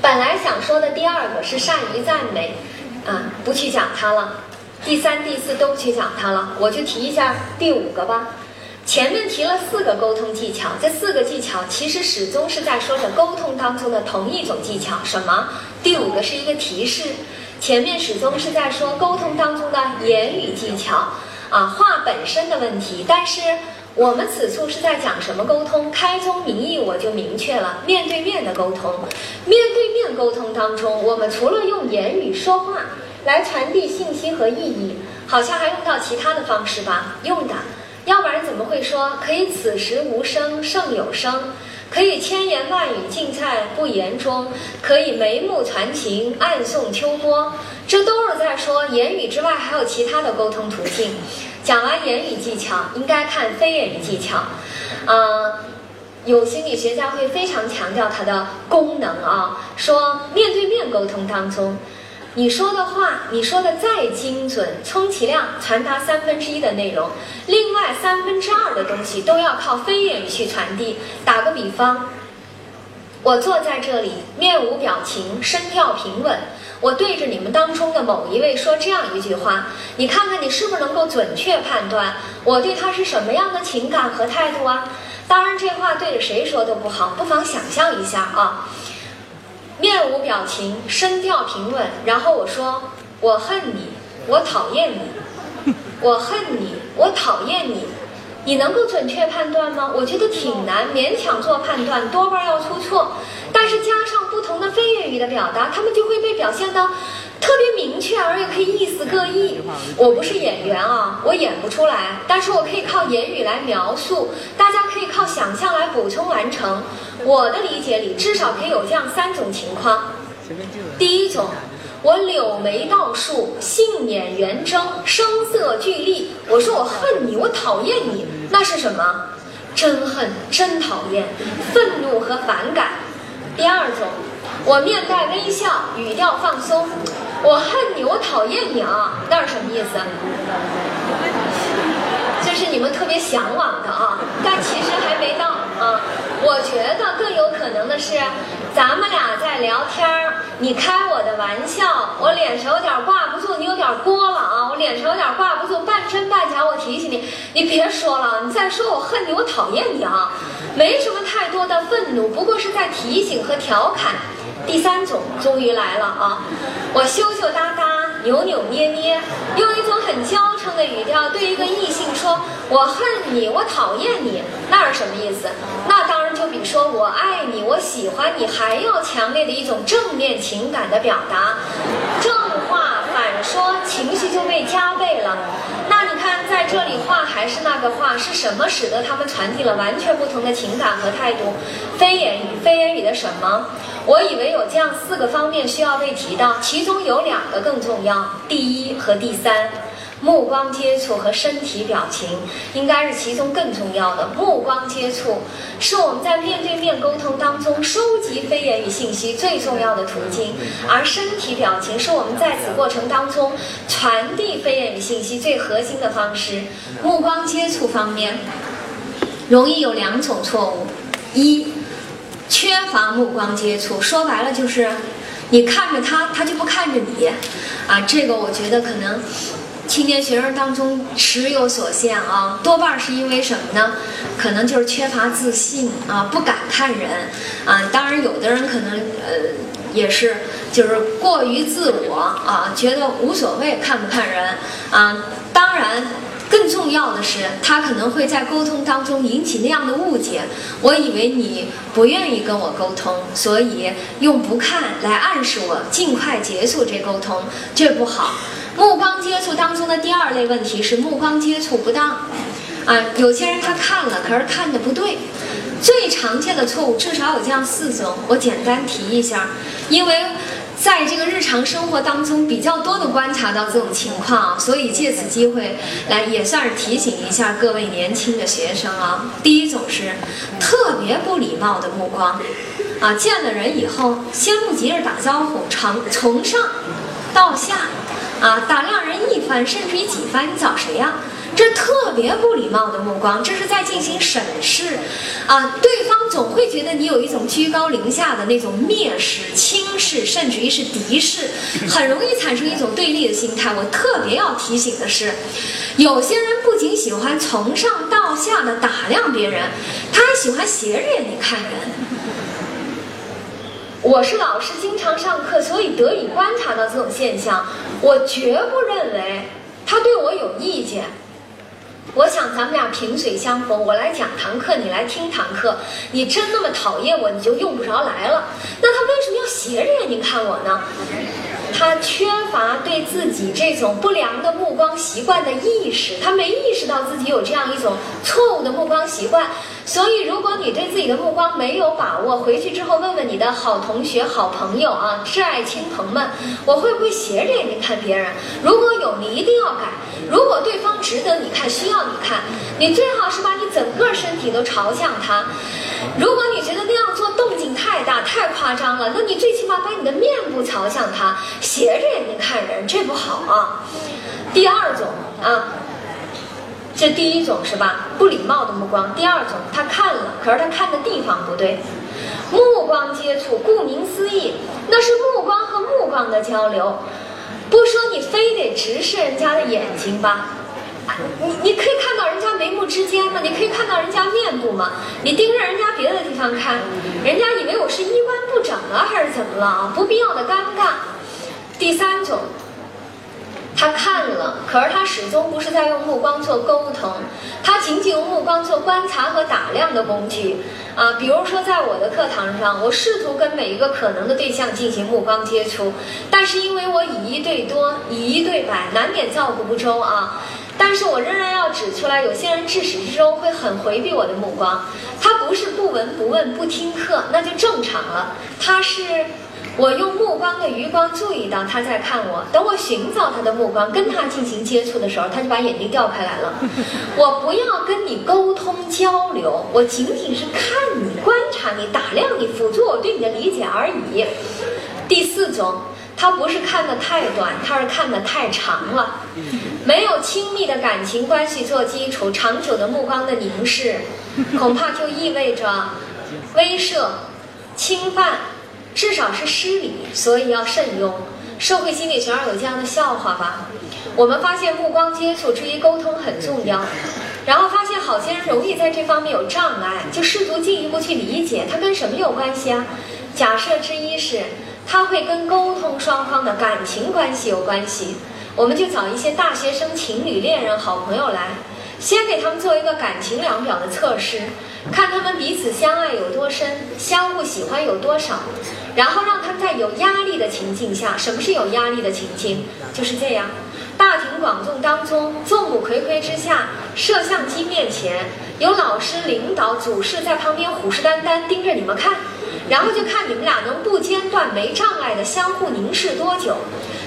本来想说的第二个是善于赞美，啊，不去讲它了。第三、第四都不去讲它了，我就提一下第五个吧。前面提了四个沟通技巧，这四个技巧其实始终是在说着沟通当中的同一种技巧。什么？第五个是一个提示，前面始终是在说沟通当中的言语技巧，啊，话本身的问题。但是我们此处是在讲什么沟通？开宗明义我就明确了，面对面的沟通。面对面沟通当中，我们除了用言语说话来传递信息和意义，好像还用到其他的方式吧？用的。要不然怎么会说可以此时无声胜有声，可以千言万语尽在不言中，可以眉目传情暗送秋波？这都是在说言语之外还有其他的沟通途径。讲完言语技巧，应该看非言语技巧。嗯，有心理学家会非常强调它的功能啊，说面对面沟通当中。你说的话，你说的再精准，充其量传达三分之一的内容，另外三分之二的东西都要靠非言语去传递。打个比方，我坐在这里，面无表情，声调平稳，我对着你们当中的某一位说这样一句话，你看看你是不是能够准确判断我对他是什么样的情感和态度啊？当然，这话对着谁说都不好，不妨想象一下啊。面无表情，声调平稳，然后我说：“我恨你，我讨厌你，我恨你，我讨厌你。”你能够准确判断吗？我觉得挺难，勉强做判断，多半要出错。但是加上不同的非粤语的表达，他们就会被表现的特别明确，而又可以意思各异。我不是演员啊，我演不出来，但是我可以靠言语来描述，大家可以靠想象来补充完成。我的理解里，至少可以有这样三种情况。第一种。我柳眉倒竖，杏眼圆睁，声色俱厉。我说我恨你，我讨厌你，那是什么？真恨，真讨厌，愤怒和反感。第二种，我面带微笑，语调放松。我恨你，我讨厌你啊，那是什么意思？这是你们特别向往的啊，但其实还没到啊。我觉得更有可能的是。咱们俩在聊天儿，你开我的玩笑，我脸上有点挂不住，你有点过了啊！我脸上有点挂不住，半真半假。我提醒你，你别说了，你再说我恨你，我讨厌你啊！没什么太多的愤怒，不过是在提醒和调侃。第三种终于来了啊！我羞羞答答，扭扭捏捏，用一种很娇嗔的语调对一个异性说：“我恨你，我讨厌你。”那是什么意思？那当然就比说我爱你，我喜欢你还要强烈的一种正面情感的表达。正话敢说，情绪就被加倍了。那你看，在这里话还是那个话，是什么使得他们传递了完全不同的情感和态度？非言语，非言语的什么？我以为有这样四个方面需要被提到，其中有两个更重要，第一和第三，目光接触和身体表情应该是其中更重要的。目光接触是我们在面对面沟通当中收集非言语信息最重要的途径，而身体表情是我们在此过程当中传递非言语信息最核心的方式。目光接触方面，容易有两种错误，一。缺乏目光接触，说白了就是，你看着他，他就不看着你，啊，这个我觉得可能青年学生当中时有所限啊，多半是因为什么呢？可能就是缺乏自信啊，不敢看人啊。当然，有的人可能呃也是就是过于自我啊，觉得无所谓看不看人啊。当然。更重要的是，他可能会在沟通当中引起那样的误解。我以为你不愿意跟我沟通，所以用不看来暗示我尽快结束这沟通，这不好。目光接触当中的第二类问题是目光接触不当。啊，有些人他看了，可是看的不对。最常见的错误至少有这样四种，我简单提一下，因为。在这个日常生活当中，比较多的观察到这种情况，所以借此机会来也算是提醒一下各位年轻的学生啊。第一种是特别不礼貌的目光，啊，见了人以后先不急着打招呼，从从上到下，啊，打量人一番甚至于几番，你找谁呀？这特别不礼貌的目光，这是在进行审视，啊，对方总会觉得你有一种居高临下的那种蔑视、轻视，甚至于是敌视，很容易产生一种对立的心态。我特别要提醒的是，有些人不仅喜欢从上到下的打量别人，他还喜欢斜着眼睛看人。我是老师，经常上课，所以得以观察到这种现象。我绝不认为他对我有意见。我想咱们俩萍水相逢，我来讲堂课，你来听堂课。你真那么讨厌我，你就用不着来了。那他为什么要斜着眼睛看我呢？他缺乏对自己这种不良的目光习惯的意识，他没意识到自己有这样一种错误的目光习惯。所以，如果你对自己的目光没有把握，回去之后问问你的好同学、好朋友啊，挚爱亲朋们，我会不会斜着眼睛看别人？如果有，你一定要改。如果对方值得你看，需要你看，你最好是把你整个身体都朝向他。如果你觉得那样做动静太大、太夸张了，那你最起码把你的面部朝向他，斜着眼睛看人，这不好啊。第二种啊。这第一种是吧？不礼貌的目光。第二种，他看了，可是他看的地方不对。目光接触，顾名思义，那是目光和目光的交流。不说你非得直视人家的眼睛吧，你你可以看到人家眉目之间吗？你可以看到人家面部吗？你盯着人家别的地方看，人家以为我是衣冠不整啊，还是怎么了啊？不必要的尴尬。第三种。他看了，可是他始终不是在用目光做沟通，他仅仅用目光做观察和打量的工具啊。比如说，在我的课堂上，我试图跟每一个可能的对象进行目光接触，但是因为我以一对多，以一对百，难免照顾不周啊。但是我仍然要指出来，有些人至始至终会很回避我的目光，他不是不闻不问不听课，那就正常了，他是。我用目光的余光注意到他在看我，等我寻找他的目光，跟他进行接触的时候，他就把眼睛调开来了。我不要跟你沟通交流，我仅仅是看你、观察你、打量你，辅助我对你的理解而已。第四种，他不是看的太短，他是看的太长了。没有亲密的感情关系做基础，长久的目光的凝视，恐怕就意味着威慑、侵犯。至少是失礼，所以要慎用。社会心理学上有这样的笑话吧？我们发现目光接触之于沟通很重要，然后发现好些人容易在这方面有障碍，就试图进一步去理解它跟什么有关系啊？假设之一是它会跟沟通双方的感情关系有关系，我们就找一些大学生、情侣、恋人、好朋友来，先给他们做一个感情量表的测试。看他们彼此相爱有多深，相互喜欢有多少，然后让他们在有压力的情境下，什么是有压力的情境？就是这样，大庭广众当中，众目睽睽之下，摄像机面前，有老师、领导、主事在旁边虎视眈眈盯着你们看，然后就看你们俩能不间断、没障碍的相互凝视多久。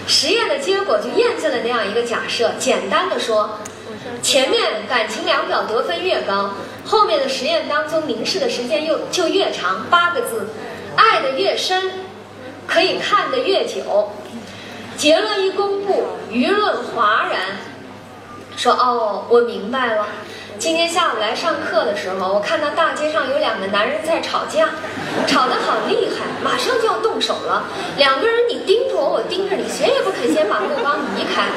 实验的结果就验证了那样一个假设。简单的说，前面感情量表得分越高。后面的实验当中，凝视的时间又就越长，八个字，爱的越深，可以看的越久。结论一公布，舆论哗然，说哦，我明白了。今天下午来上课的时候，我看到大街上有两个男人在吵架，吵得好厉害，马上就要动手了。两个人你盯着我，我盯着你，谁也不肯先把目光移开，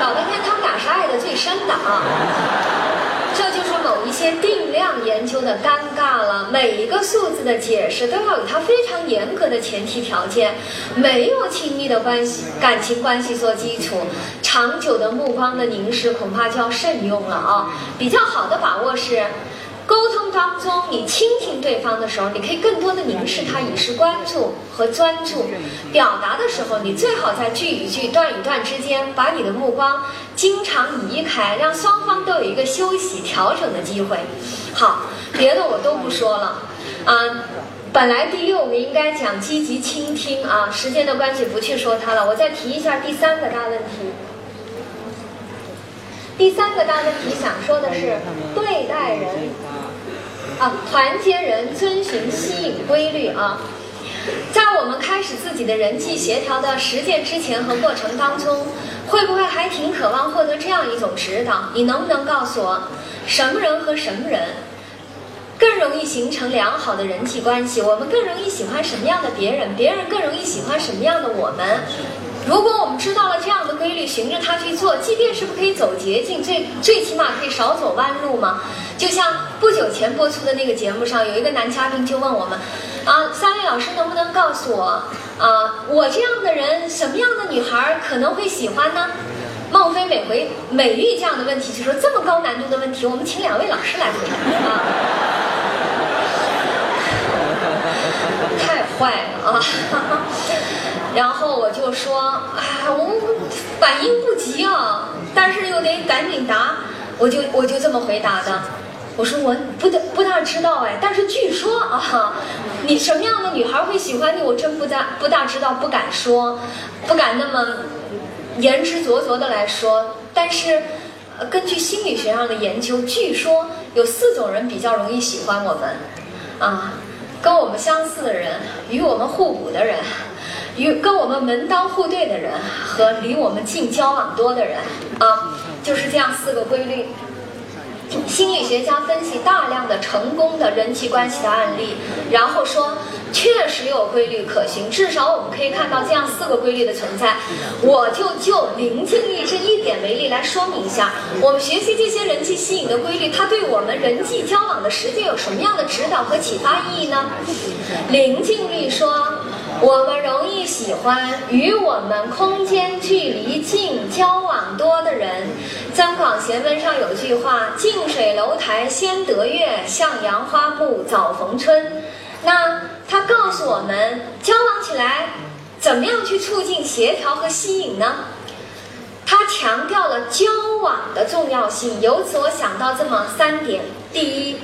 搞半天他们俩是爱的最深的啊。这就是某一些定量研究的尴尬了。每一个数字的解释都要有它非常严格的前提条件，没有亲密的关系、感情关系做基础，长久的目光的凝视恐怕就要慎用了啊。比较好的把握是。沟通当中，你倾听对方的时候，你可以更多的凝视他，以示关注和专注。表达的时候，你最好在句与句、段与段之间，把你的目光经常移开，让双方都有一个休息、调整的机会。好，别的我都不说了。啊，本来第六个应该讲积极倾听啊，时间的关系不去说它了。我再提一下第三个大问题。第三个大问题想说的是对待人。啊，团结人，遵循吸引规律啊！在我们开始自己的人际协调的实践之前和过程当中，会不会还挺渴望获得这样一种指导？你能不能告诉我，什么人和什么人更容易形成良好的人际关系？我们更容易喜欢什么样的别人？别人更容易喜欢什么样的我们？如果我们知道了这样的规律，循着它去做，即便是不可以走捷径，最最起码可以少走弯路嘛？就像不久前播出的那个节目上，有一个男嘉宾就问我们：“啊，三位老师能不能告诉我，啊，我这样的人，什么样的女孩可能会喜欢呢？”孟非每回每遇这样的问题，就说这么高难度的问题，我们请两位老师来回答啊，太坏了啊！然后我就说，哎，我反应不及啊，但是又得赶紧答，我就我就这么回答的。我说我不大不大知道哎，但是据说啊，你什么样的女孩会喜欢你，我真不大不大知道，不敢说，不敢那么言之凿凿的来说。但是，根据心理学上的研究，据说有四种人比较容易喜欢我们，啊，跟我们相似的人，与我们互补的人。与跟我们门当户对的人和离我们近交往多的人啊，就是这样四个规律。心理学家分析大量的成功的人际关系的案例，然后说确实有规律可循，至少我们可以看到这样四个规律的存在。我就就临近力这一点为例来说明一下，我们学习这些人际吸引的规律，它对我们人际交往的实践有什么样的指导和启发意义呢？临近力说。我们容易喜欢与我们空间距离近、交往多的人。《增广贤文》上有句话：“近水楼台先得月，向阳花木早逢春。”那他告诉我们，交往起来怎么样去促进协调和吸引呢？他强调了交往的重要性。由此我想到这么三点：第一。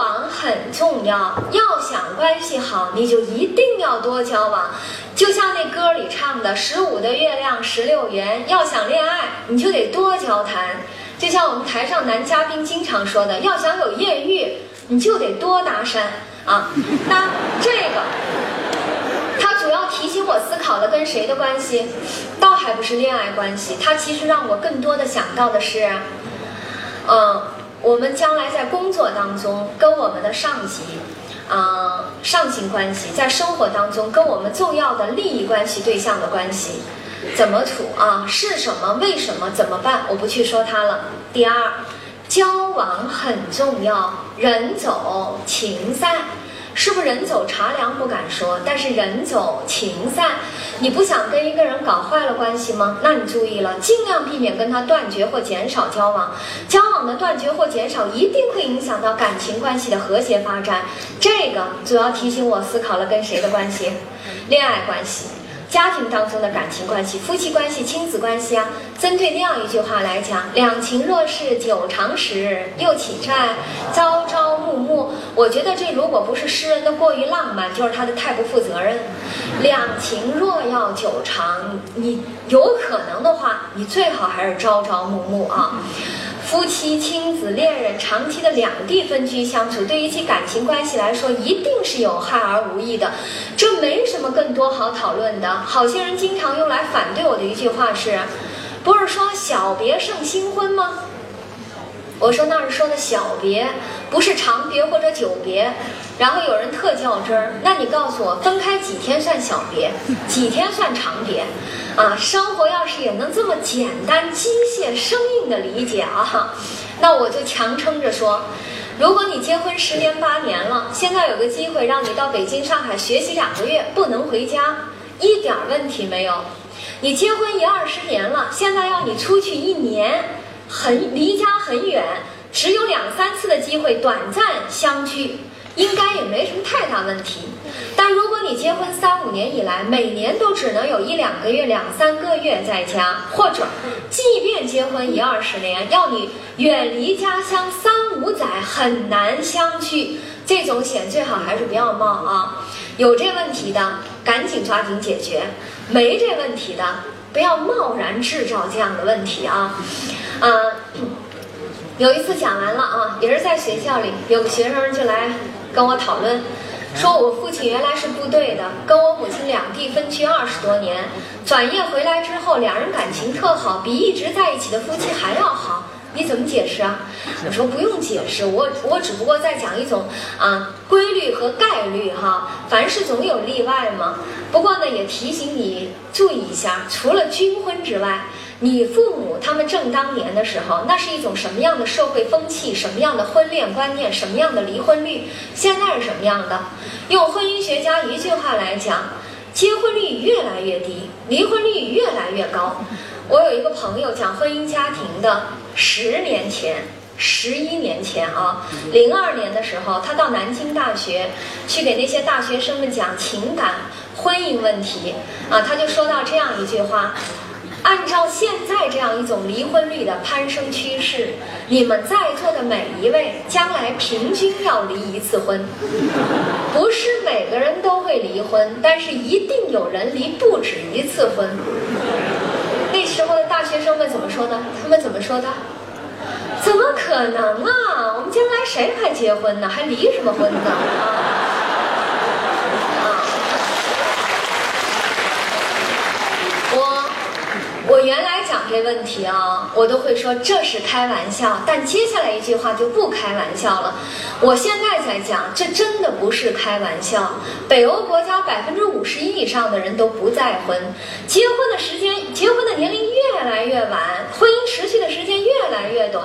网很重要，要想关系好，你就一定要多交往。就像那歌里唱的“十五的月亮十六圆”，要想恋爱，你就得多交谈。就像我们台上男嘉宾经常说的，要想有艳遇，你就得多搭讪啊。那这个，他主要提醒我思考的跟谁的关系，倒还不是恋爱关系，他其实让我更多的想到的是，嗯。我们将来在工作当中跟我们的上级，啊，上行关系，在生活当中跟我们重要的利益关系对象的关系，怎么处啊？是什么？为什么？怎么办？我不去说它了。第二，交往很重要，人走情在。是不是人走茶凉不敢说，但是人走情散，你不想跟一个人搞坏了关系吗？那你注意了，尽量避免跟他断绝或减少交往。交往的断绝或减少一定会影响到感情关系的和谐发展。这个主要提醒我思考了跟谁的关系，恋爱关系。家庭当中的感情关系、夫妻关系、亲子关系啊，针对那样一句话来讲：“两情若是久长时，又岂在朝朝暮暮。”我觉得这如果不是诗人的过于浪漫，就是他的太不负责任。两情若要久长，你有可能的话，你最好还是朝朝暮暮啊。夫妻、亲子、恋人长期的两地分居相处，对于其感情关系来说，一定是有害而无益的。这没什么更多好讨论的。好些人经常用来反对我的一句话是：不是说小别胜新婚吗？我说那是说的小别，不是长别或者久别。然后有人特较真儿，那你告诉我，分开几天算小别，几天算长别？啊，生活要是也能这么简单、机械、生硬的理解啊，那我就强撑着说，如果你结婚十年八年了，现在有个机会让你到北京、上海学习两个月，不能回家，一点问题没有。你结婚一二十年了，现在要你出去一年，很离家很远，只有两三次的机会短暂相聚。应该也没什么太大问题，但如果你结婚三五年以来，每年都只能有一两个月、两三个月在家，或者即便结婚一二十年，要你远离家乡三五载，很难相聚。这种险最好还是不要冒啊！有这问题的，赶紧抓紧解决；没这问题的，不要贸然制造这样的问题啊！嗯，有一次讲完了啊，也是在学校里，有个学生就来。跟我讨论，说我父亲原来是部队的，跟我母亲两地分居二十多年，转业回来之后，两人感情特好，比一直在一起的夫妻还要好。你怎么解释啊？我说不用解释，我我只不过在讲一种啊规律和概率哈，凡事总有例外嘛。不过呢，也提醒你注意一下，除了军婚之外，你父母他们正当年的时候，那是一种什么样的社会风气？什么样的婚恋观念？什么样的离婚率？现在是什么样的？用婚姻学家一句话来讲，结婚率越来越低，离婚率越来越高。我有一个朋友讲婚姻家庭的，十年前、十一年前啊，零二年的时候，他到南京大学去给那些大学生们讲情感、婚姻问题啊，他就说到这样一句话：按照现在这样一种离婚率的攀升趋势，你们在座的每一位将来平均要离一次婚，不是每个人都会离婚，但是一定有人离不止一次婚。那时候的大学生们怎么说呢？他们怎么说的？怎么可能啊？我们将来谁还结婚呢？还离什么婚呢？啊！我我原来讲这问题啊，我都会说这是开玩笑，但接下来一句话就不开玩笑了。我现在在讲，这真的不是开玩笑。北欧国家百分之五十一以上的人都不再婚，结婚的时间、结婚的年龄越来越晚，婚姻持续的时间越来越短，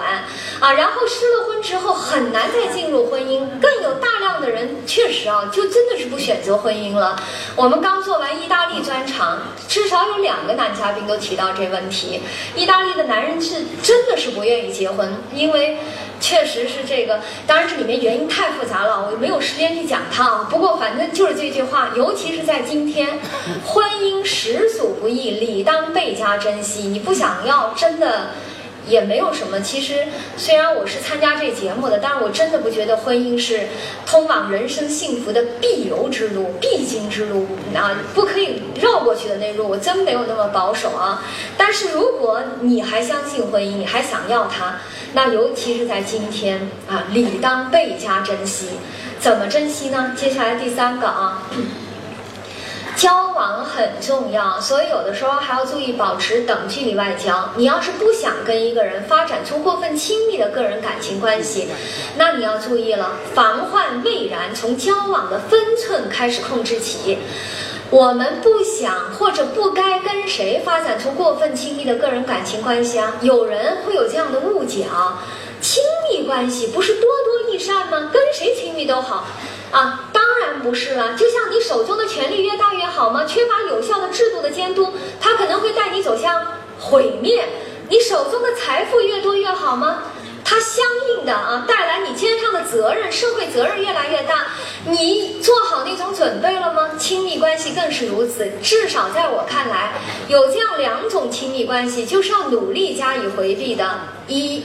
啊，然后失了婚之后很难再进入婚姻，更有大量的人确实啊，就真的是不选择婚姻了。我们刚做完意大利专场，至少有两个男嘉宾都提到这问题。意大利的男人是真的是不愿意结婚，因为。确实是这个，当然这里面原因太复杂了，我没有时间去讲它。不过反正就是这句话，尤其是在今天，婚姻实属不易，理当倍加珍惜。你不想要，真的的也没有什么。其实虽然我是参加这节目的，但是我真的不觉得婚姻是通往人生幸福的必由之路、必经之路啊，不可以绕过去的那路。我真没有那么保守啊。但是如果你还相信婚姻，你还想要它。那尤其是在今天啊，理当倍加珍惜。怎么珍惜呢？接下来第三个啊，交往很重要，所以有的时候还要注意保持等距离外交。你要是不想跟一个人发展出过分亲密的个人感情关系，那你要注意了，防患未然，从交往的分寸开始控制起。我们不想或者不该跟谁发展出过分亲密的个人感情关系啊？有人会有这样的误解啊，亲密关系不是多多益善吗？跟谁亲密都好，啊，当然不是了。就像你手中的权力越大越好吗？缺乏有效的制度的监督，它可能会带你走向毁灭。你手中的财富越多越好吗？它相应的啊，带来你肩上的责任，社会责任越来越大。你做好那种准备了吗？亲密关系更是如此。至少在我看来，有这样两种亲密关系，就是要努力加以回避的：一，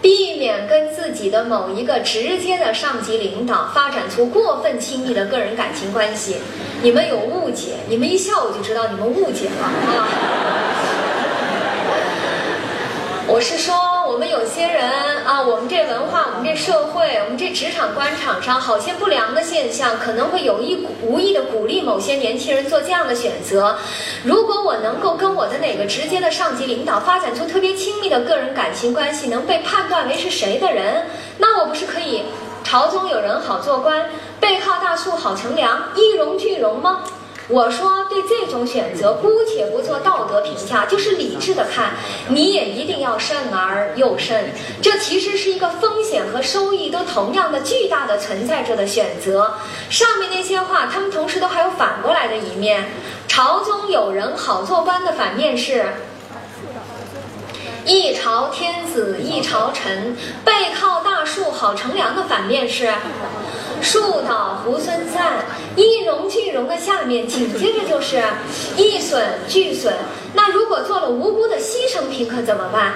避免跟自己的某一个直接的上级领导发展出过分亲密的个人感情关系。你们有误解，你们一笑我就知道你们误解了啊。我是说，我们有些人啊，我们这文化，我们这社会，我们这职场官场上，好些不良的现象，可能会有意无意的鼓励某些年轻人做这样的选择。如果我能够跟我的哪个直接的上级领导发展出特别亲密的个人感情关系，能被判断为是谁的人，那我不是可以朝中有人好做官，背靠大树好乘凉，一荣俱荣吗？我说，对这种选择，姑且不做道德评价，就是理智的看，你也一定要慎而又慎。这其实是一个风险和收益都同样的巨大的存在着的选择。上面那些话，他们同时都还有反过来的一面。朝中有人好做官的反面是。一朝天子一朝臣，背靠大树好乘凉的反面是树倒猢狲散，一荣俱荣的下面紧接着就是一损俱损。那如果做了无辜的牺牲品可怎么办？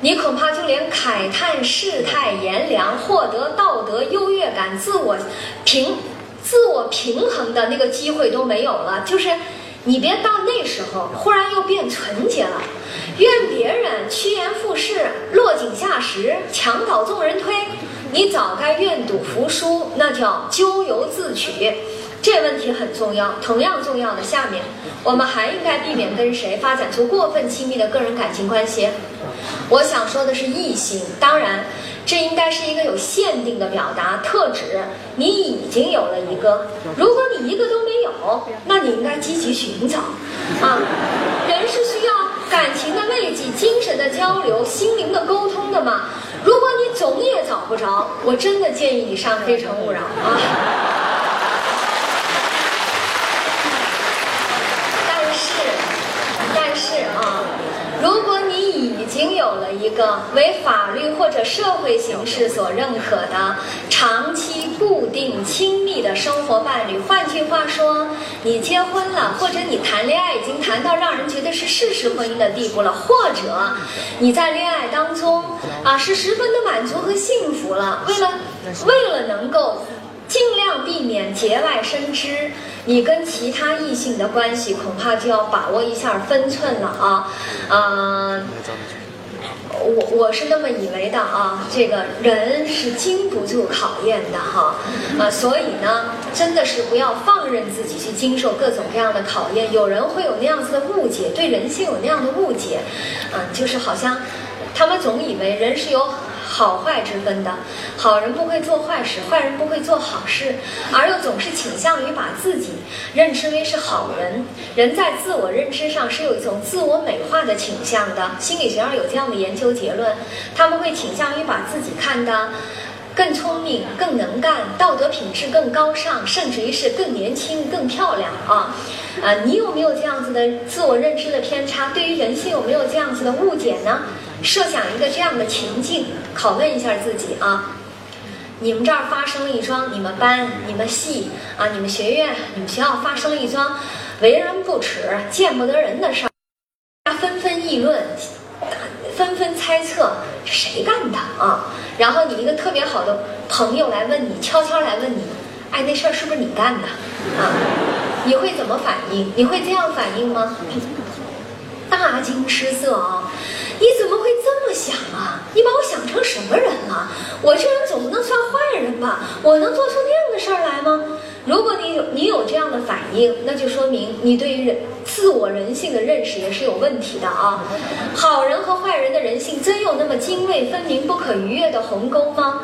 你恐怕就连慨叹世态炎凉、获得道德优越感、自我平自我平衡的那个机会都没有了。就是你别到那时候忽然又变纯洁了。愿别人趋炎附势、落井下石、墙倒众人推，你早该愿赌服输，那叫咎由自取。这问题很重要。同样重要的，下面我们还应该避免跟谁发展出过分亲密的个人感情关系。我想说的是异性，当然，这应该是一个有限定的表达，特指你已经有了一个。如果你一个都没有，那你应该积极寻找。啊，人是需要感情的慰藉、精神的交流、心灵的沟通的嘛。如果你总也找不着，我真的建议你上《非诚勿扰》啊。但是，但是啊，如果你已经有了一个为法律或者社会形式所认可的长期固定亲密的生活伴侣，换句话说，你结婚了，或者你谈恋爱已经谈到让人觉得是事实婚姻的地步了，或者你在恋爱当中啊是十分的满足和幸福了，为了为了能够。尽量避免节外生枝，你跟其他异性的关系恐怕就要把握一下分寸了啊！嗯，我我是那么以为的啊，这个人是经不住考验的哈，呃，所以呢，真的是不要放任自己去经受各种各样的考验。有人会有那样子的误解，对人性有那样的误解，嗯，就是好像他们总以为人是有。好坏之分的，好人不会做坏事，坏人不会做好事，而又总是倾向于把自己认知为是好人。人在自我认知上是有一种自我美化的倾向的，心理学上有这样的研究结论，他们会倾向于把自己看得更聪明、更能干，道德品质更高尚，甚至于是更年轻、更漂亮啊！啊，你有没有这样子的自我认知的偏差？对于人性有没有这样子的误解呢？设想一个这样的情境，拷问一下自己啊：你们这儿发生了一桩，你们班、你们系啊、你们学院、你们学校发生了一桩为人不耻、见不得人的事儿，大家纷纷议论，纷纷猜测谁干的啊？然后你一个特别好的朋友来问你，悄悄来问你，哎，那事儿是不是你干的啊？你会怎么反应？你会这样反应吗？大惊失色啊！你怎么会这么想啊？你把我想成什么人了？我这人总不能算坏人吧？我能做出那样的事儿来吗？如果你有你有这样的反应，那就说明你对于人自我人性的认识也是有问题的啊！好人和坏人的人性真有那么泾渭分明、不可逾越的鸿沟吗？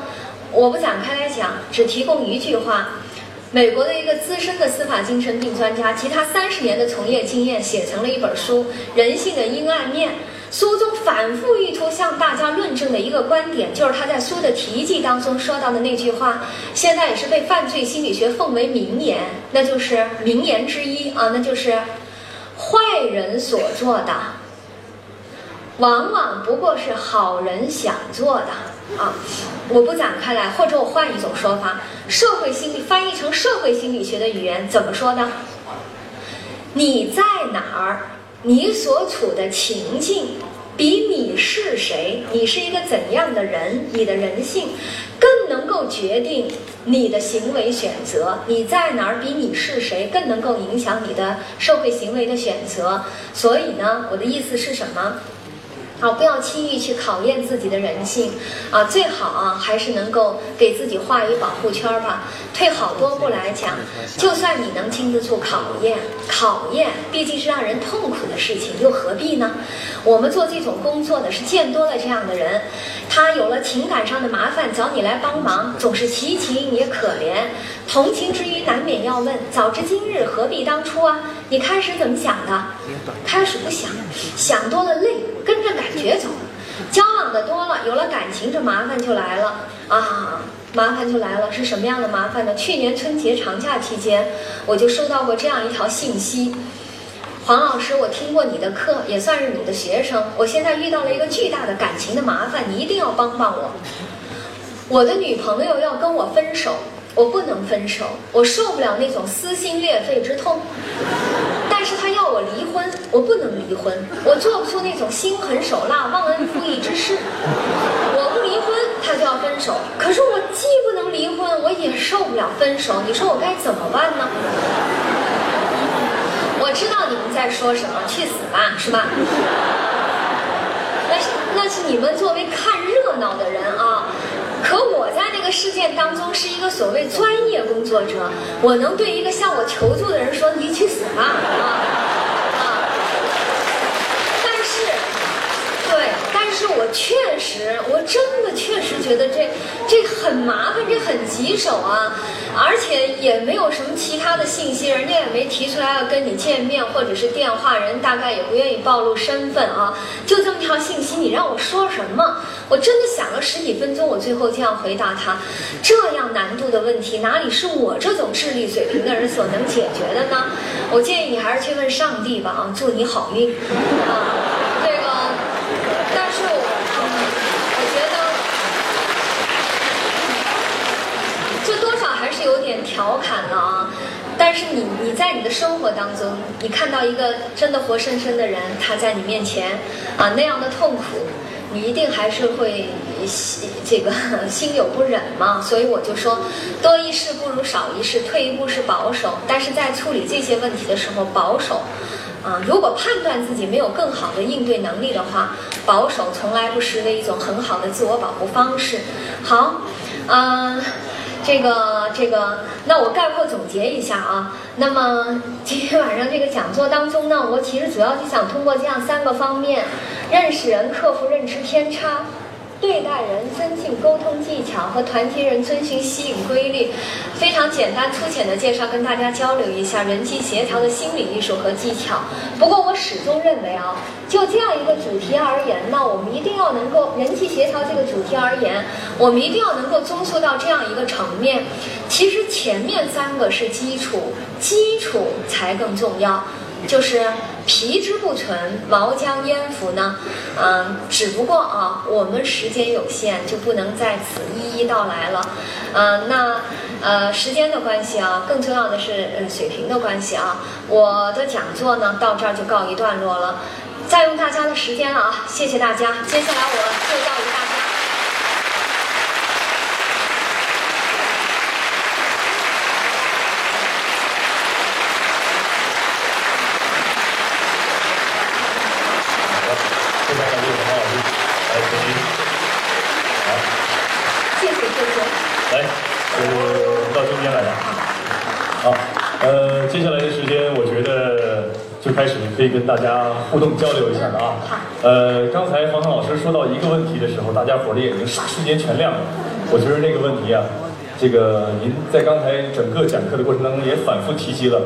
我不展开来讲，只提供一句话。美国的一个资深的司法精神病专家，其他三十年的从业经验写成了一本书《人性的阴暗面》。书中反复意图向大家论证的一个观点，就是他在书的题记当中说到的那句话，现在也是被犯罪心理学奉为名言，那就是名言之一啊，那就是坏人所做的，往往不过是好人想做的。啊，我不展开来，或者我换一种说法，社会心理翻译成社会心理学的语言怎么说呢？你在哪儿？你所处的情境，比你是谁，你是一个怎样的人，你的人性，更能够决定你的行为选择。你在哪儿？比你是谁更能够影响你的社会行为的选择。所以呢，我的意思是什么？啊，不要轻易去考验自己的人性，啊，最好啊，还是能够给自己画一保护圈吧。退好多步来讲，就算你能经得住考验，考验毕竟是让人痛苦的事情，又何必呢？我们做这种工作的是见多了这样的人，他有了情感上的麻烦找你来帮忙，总是其情也可怜，同情之余难免要问：早知今日，何必当初啊？你开始怎么想的？开始不想，想多了累，跟着感觉走。交往的多了，有了感情，这麻烦就来了啊！麻烦就来了，是什么样的麻烦呢？去年春节长假期间，我就收到过这样一条信息：黄老师，我听过你的课，也算是你的学生。我现在遇到了一个巨大的感情的麻烦，你一定要帮帮我。我的女朋友要跟我分手。我不能分手，我受不了那种撕心裂肺之痛。但是他要我离婚，我不能离婚，我做不出那种心狠手辣、忘恩负义之事。我不离婚，他就要分手。可是我既不能离婚，我也受不了分手。你说我该怎么办呢？我知道你们在说什么，去死吧，是吧？那是那是你们作为看热闹的人啊。可我在那个事件当中是一个所谓专业工作者，我能对一个向我求助的人说：“你去死吧！”啊！但是，对，但是我确实，我真的确实觉得这这很麻烦，这很棘手啊，而且也没有什么其他的信息，人家也没提出来要跟你见面或者是电话，人大概也不愿意暴露身份啊，就这么条信息，你让我说什么？我真的想了十几分钟，我最后这样回答他：这样难度的问题，哪里是我这种智力水平的人所能解决的呢？我建议你还是去问上帝吧啊，祝你好运啊！这个，但是我，我觉得，这多少还是有点调侃了啊。但是你你在你的生活当中，你看到一个真的活生生的人，他在你面前啊那样的痛苦。你一定还是会心这个心有不忍嘛，所以我就说，多一事不如少一事，退一步是保守。但是在处理这些问题的时候，保守，啊，如果判断自己没有更好的应对能力的话，保守从来不失为一种很好的自我保护方式。好，嗯，这个这个，那我概括总结一下啊。那么今天晚上这个讲座当中呢，我其实主要就想通过这样三个方面。认识人，克服认知偏差；对待人，增进沟通技巧和团结人，遵循吸引规律。非常简单粗浅的介绍，跟大家交流一下人际协调的心理艺术和技巧。不过我始终认为啊，就这样一个主题而言呢，我们一定要能够人际协调这个主题而言，我们一定要能够综述到这样一个层面。其实前面三个是基础，基础才更重要。就是皮之不存，毛将焉附呢？嗯，只不过啊，我们时间有限，就不能在此一一道来了。嗯，那呃，时间的关系啊，更重要的是呃水平的关系啊。我的讲座呢，到这儿就告一段落了。再用大家的时间了啊，谢谢大家。接下来我就教育大我到中间来了，好，呃，接下来的时间，我觉得就。开始可以跟大家互动交流一下的啊。呃，刚才黄腾老师说到一个问题的时候，大家伙的眼睛唰瞬间全亮了。我觉得那个问题啊，这个您在刚才整个讲课的过程当中也反复提及了，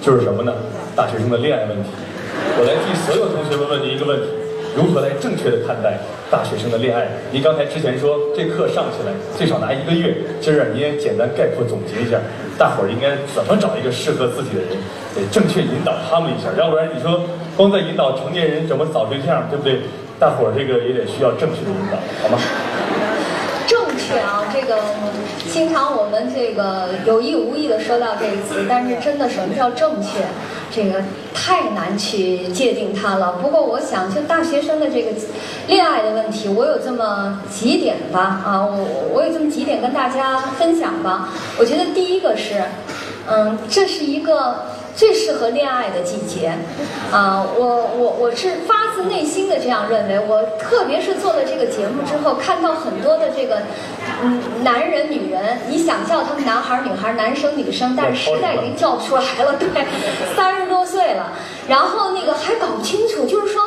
就是什么呢？大学生的恋爱问题。我来替所有同学们问您一个问题。如何来正确的看待大学生的恋爱？您刚才之前说这课上起来最少拿一个月，今儿啊您也简单概括总结一下，大伙儿应该怎么找一个适合自己的人，得正确引导他们一下，要不然你说光在引导成年人怎么找对象，对不对？大伙儿这个也得需要正确的引导，好吗？正确啊，这个经常我们这个有意无意的说到这个词，但是真的什么叫正确？这个太难去界定它了。不过我想，就大学生的这个恋爱的问题，我有这么几点吧，啊，我我有这么几点跟大家分享吧。我觉得第一个是，嗯，这是一个。最适合恋爱的季节，啊，我我我是发自内心的这样认为。我特别是做了这个节目之后，看到很多的这个，嗯，男人、女人，你想叫他们男孩、女孩、男生、女生，但是实在已经叫不出来了。对，三十多岁了，然后那个还搞不清楚，就是说，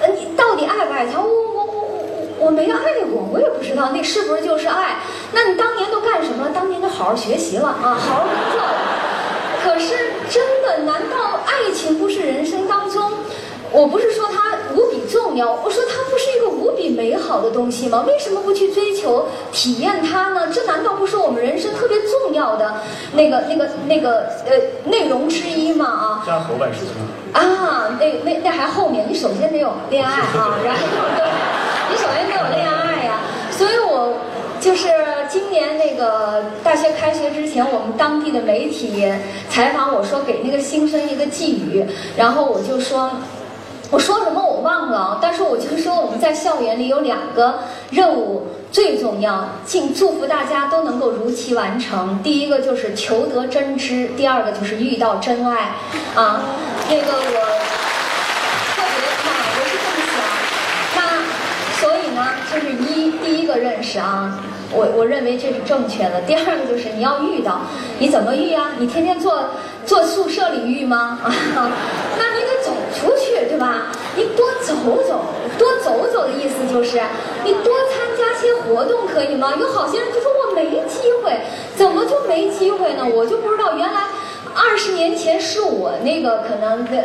呃，你到底爱不爱他？我我我我我没爱过，我也不知道那是不是就是爱。那你当年都干什么了？当年就好好学习了啊，好好工作了。可是，真的？难道爱情不是人生当中？我不是说它无比重要，我说它不是一个无比美好的东西吗？为什么不去追求、体验它呢？这难道不是我们人生特别重要的那个、那个、那个呃内容之一吗？啊！家和万事兴啊，那那那还后面，你首先得有恋爱啊，然后你首先得有恋爱呀，所以我。就是今年那个大学开学之前，我们当地的媒体采访我说给那个新生一个寄语，然后我就说，我说什么我忘了，但是我就说我们在校园里有两个任务最重要，敬祝福大家都能够如期完成。第一个就是求得真知，第二个就是遇到真爱。啊，那个我特别看，我是这么想，那所以呢。呢，就是一第一个认识啊，我我认为这是正确的。第二个就是你要遇到，你怎么遇啊？你天天坐坐宿舍里遇吗？啊，那你得走出去，对吧？你多走走，多走走的意思就是你多参加些活动，可以吗？有好些人就说我没机会，怎么就没机会呢？我就不知道原来。二十年前是我那个可能的，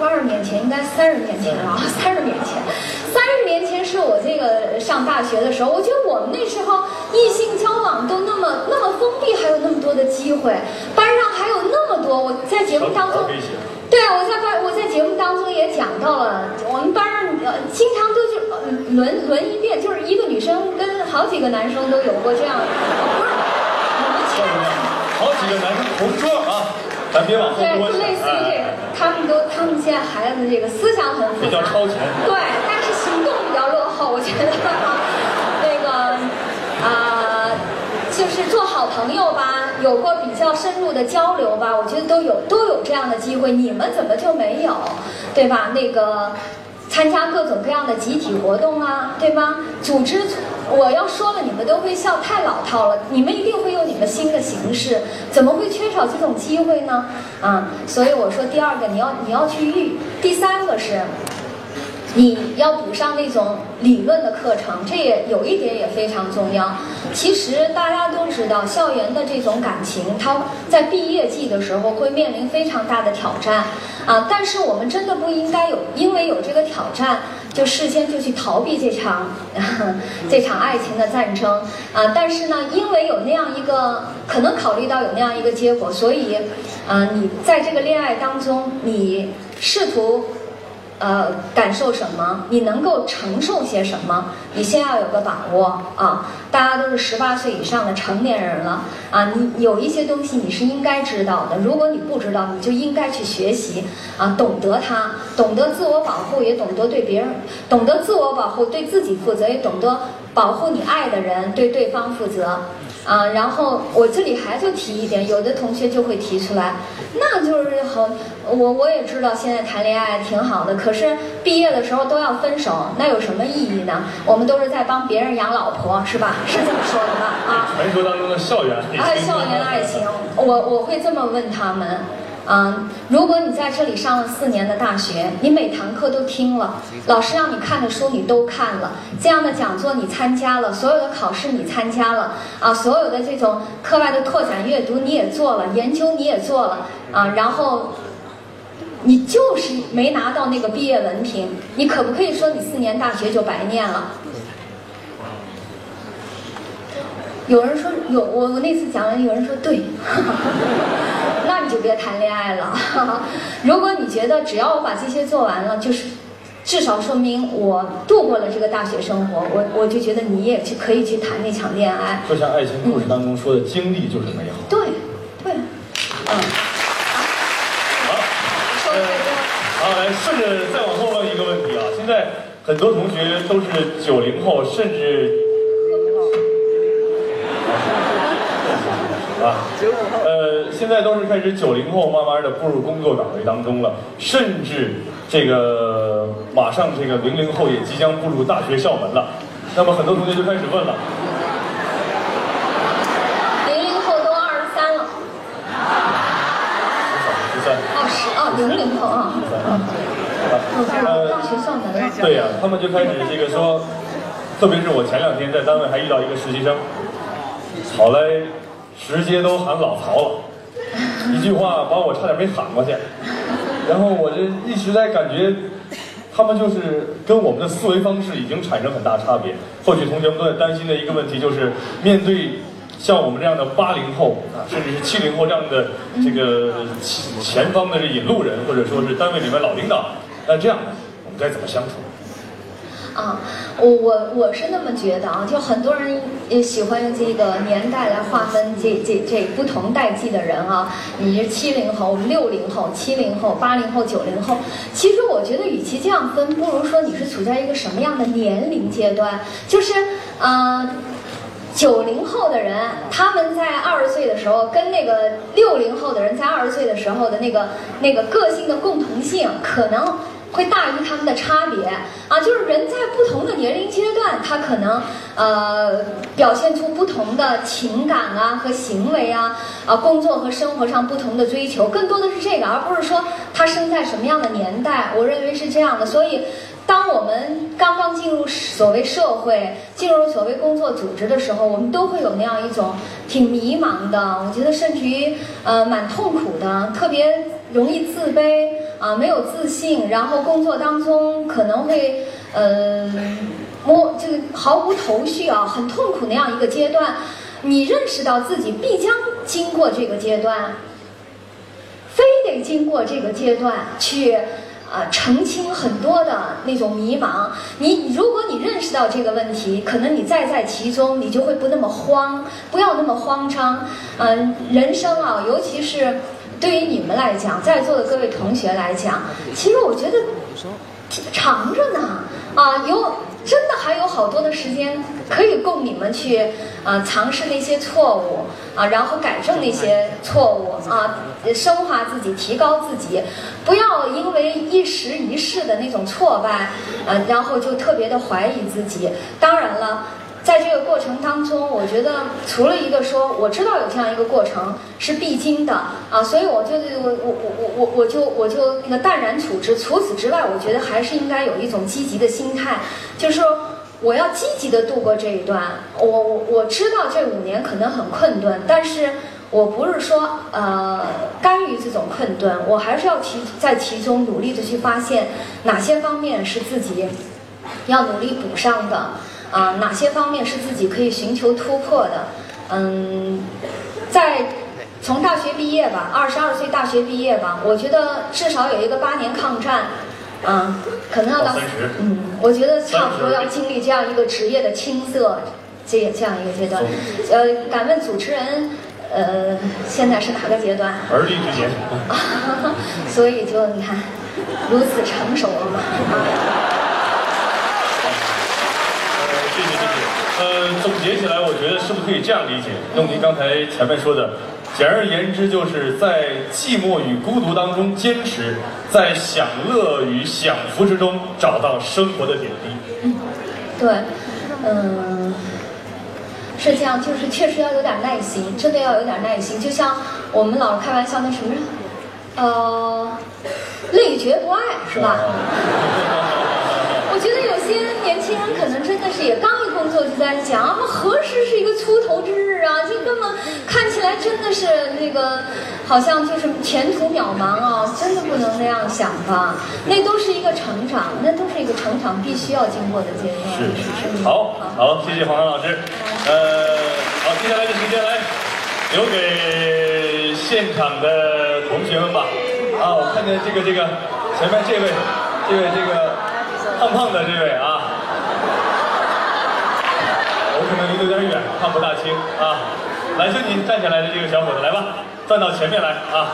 二十年前应该三十年前了，三十年前，三十年前是我这个上大学的时候，我觉得我们那时候异性交往都那么那么封闭，还有那么多的机会，班上还有那么多，我在节目当中，对啊，我在班我在节目当中也讲到了，我们班上经常都就轮轮一遍，就是一个女生跟好几个男生都有过这样，不是，你们千万好几个男生同桌啊。咱别往后多对，类似于这个，他们都，他们现在孩子这个思想很复杂，比较超前。对，觉得。那个啊，就是做好朋友吧，有过比较深入的交流吧，我觉得都有都有这样的机会。你们怎么就没有？对吧？那个。参加各种各样的集体活动啊，对吗？组织，我要说了，你们都会笑，太老套了。你们一定会有你们新的形式，怎么会缺少这种机会呢？啊，所以我说第二个，你要你要去遇。第三个是。你要补上那种理论的课程，这也有一点也非常重要。其实大家都知道，校园的这种感情，它在毕业季的时候会面临非常大的挑战啊。但是我们真的不应该有，因为有这个挑战，就事先就去逃避这场 这场爱情的战争啊。但是呢，因为有那样一个可能考虑到有那样一个结果，所以啊，你在这个恋爱当中，你试图。呃，感受什么？你能够承受些什么？你先要有个把握啊！大家都是十八岁以上的成年人了啊！你有一些东西你是应该知道的，如果你不知道，你就应该去学习啊，懂得它，懂得自我保护，也懂得对别人，懂得自我保护，对自己负责，也懂得保护你爱的人，对对方负责。啊，然后我这里还就提一点，有的同学就会提出来，那就是好，我我也知道现在谈恋爱挺好的，可是毕业的时候都要分手，那有什么意义呢？我们都是在帮别人养老婆，是吧？是这么说的吧？啊，传说当中的校园爱情，校园爱情，我我会这么问他们。嗯，如果你在这里上了四年的大学，你每堂课都听了，老师让你看的书你都看了，这样的讲座你参加了，所有的考试你参加了，啊，所有的这种课外的拓展阅读你也做了，研究你也做了，啊，然后你就是没拿到那个毕业文凭，你可不可以说你四年大学就白念了？有人说有，我我那次讲完，有人说对。那你就别谈恋爱了。如果你觉得只要我把这些做完了，就是至少说明我度过了这个大学生活，我我就觉得你也去可以去谈那场恋爱。就像爱情故事当中说的，经历就是美好。对，对，嗯。好，好，来顺着再往后问一个问题啊！现在很多同学都是九零后，甚至。啊，呃，现在都是开始九零后慢慢的步入工作岗位当中了，甚至这个马上这个零零后也即将步入大学校门了。那么很多同学就开始问了，零零后都二十三了，二十啊，零零后啊，呃，大学校门了。对呀，他们就开始这个说，特别是我前两天在单位还遇到一个实习生，好嘞。直接都喊老曹了，一句话把我差点没喊过去。然后我就一直在感觉，他们就是跟我们的思维方式已经产生很大差别。或许同学们都在担心的一个问题就是，面对像我们这样的八零后啊，甚至是七零后这样的这个前方的引路人，或者说是单位里面老领导，那这样我们该怎么相处？啊，我我我是那么觉得啊，就很多人也喜欢用这个年代来划分这这这不同代际的人啊。你是七零后、六零后、七零后、八零后、九零后。其实我觉得，与其这样分，不如说你是处在一个什么样的年龄阶段。就是，呃，九零后的人，他们在二十岁的时候，跟那个六零后的人在二十岁的时候的那个那个个性的共同性，可能。会大于他们的差别啊，就是人在不同的年龄阶段，他可能呃表现出不同的情感啊和行为啊啊，工作和生活上不同的追求，更多的是这个，而不是说他生在什么样的年代。我认为是这样的，所以当我们刚刚进入所谓社会、进入所谓工作组织的时候，我们都会有那样一种挺迷茫的，我觉得甚至于呃蛮痛苦的，特别容易自卑。啊，没有自信，然后工作当中可能会，呃，摸这个毫无头绪啊，很痛苦那样一个阶段。你认识到自己必将经过这个阶段，非得经过这个阶段去啊澄清很多的那种迷茫。你如果你认识到这个问题，可能你再在其中，你就会不那么慌，不要那么慌张。嗯，人生啊，尤其是。对于你们来讲，在座的各位同学来讲，其实我觉得长着呢啊，有真的还有好多的时间可以供你们去啊尝试那些错误啊，然后改正那些错误啊，深化自己，提高自己，不要因为一时一事的那种挫败啊，然后就特别的怀疑自己。当然了。在这个过程当中，我觉得除了一个说我知道有这样一个过程是必经的啊，所以我就我我我我我就我就那个淡然处之。除此之外，我觉得还是应该有一种积极的心态，就是说我要积极的度过这一段。我我我知道这五年可能很困顿，但是我不是说呃甘于这种困顿，我还是要其在其中努力的去发现哪些方面是自己要努力补上的。啊，哪些方面是自己可以寻求突破的？嗯，在从大学毕业吧，二十二岁大学毕业吧，我觉得至少有一个八年抗战，嗯，可能要到嗯，我觉得差不多要经历这样一个职业的青涩，这这样一个阶段。呃，敢问主持人，呃，现在是哪个阶段？而立之年。所以就你看，如此成熟了嘛。呃，总结起来，我觉得是不是可以这样理解？用您刚才前面说的，简而言之，就是在寂寞与孤独当中坚持，在享乐与享福之中找到生活的点滴。嗯，对，嗯，是这样，就是确实要有点耐心，真的要有点耐心。就像我们老开玩笑，那什么，呃，累觉不爱，是吧？我觉得有些年轻人可能真的是也刚一工作就在想啊，何时是一个出头之日啊？就根本看起来真的是那个，好像就是前途渺茫啊！真的不能那样想吧？那都是一个成长，那都是一个成长必须要经过的阶段。是是是，好，好，谢谢黄安老师。呃，好，接下来的时间来留给现场的同学们吧。啊，我看见这个这个前面这位，这位这个。胖胖的这位啊，我可能离得有点远，看不大清啊。来，就你站起来的这个小伙子，来吧，站到前面来啊。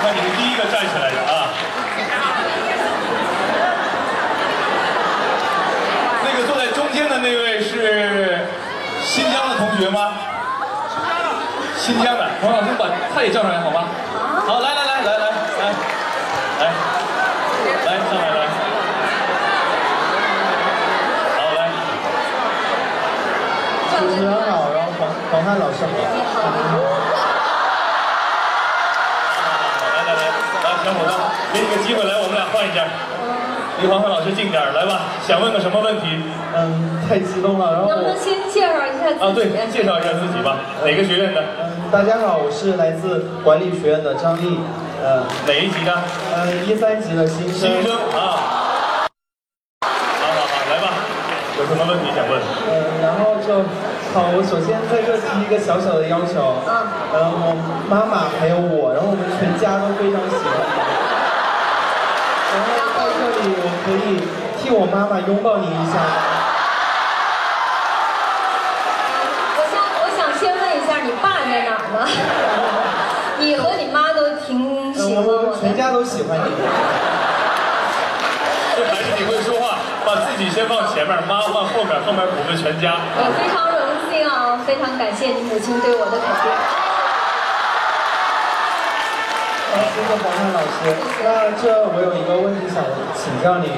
看你是第一个站起来的啊。那个坐在中间的那位是新疆的同学吗？新疆的，王老师把他也叫上来好吗？好，来来来来来来。来，来上来来，好来。主持人好，黄汉老师好。来来来，来小伙子，给你个机会，来我们俩换一下。离黄汉老师近点来吧。想问个什么问题？嗯，太激动了，然后。能不能先介绍一下自己？啊，对，介绍一下自己吧。哪个学院的？嗯，大家好，我是来自管理学院的张丽。呃，哪一级的？呃，一三级的新生。新生啊。好好好，来吧，有什么问题想问？呃，然后就，好，我首先在这提一个小小的要求。啊。呃，我妈妈还有我，然后我们全家都非常喜欢你。然后在这里，我可以替我妈妈拥抱你一下。我想，我想先问一下，你爸在哪儿呢？你和你妈都挺。我们全家都喜欢你。这孩子你会说话，把自己先放前面，妈放后面，后面补个全家。我非常非常感谢你母亲对我的肯定。谢谢黄汉老师。那这我有一个问题想请教你，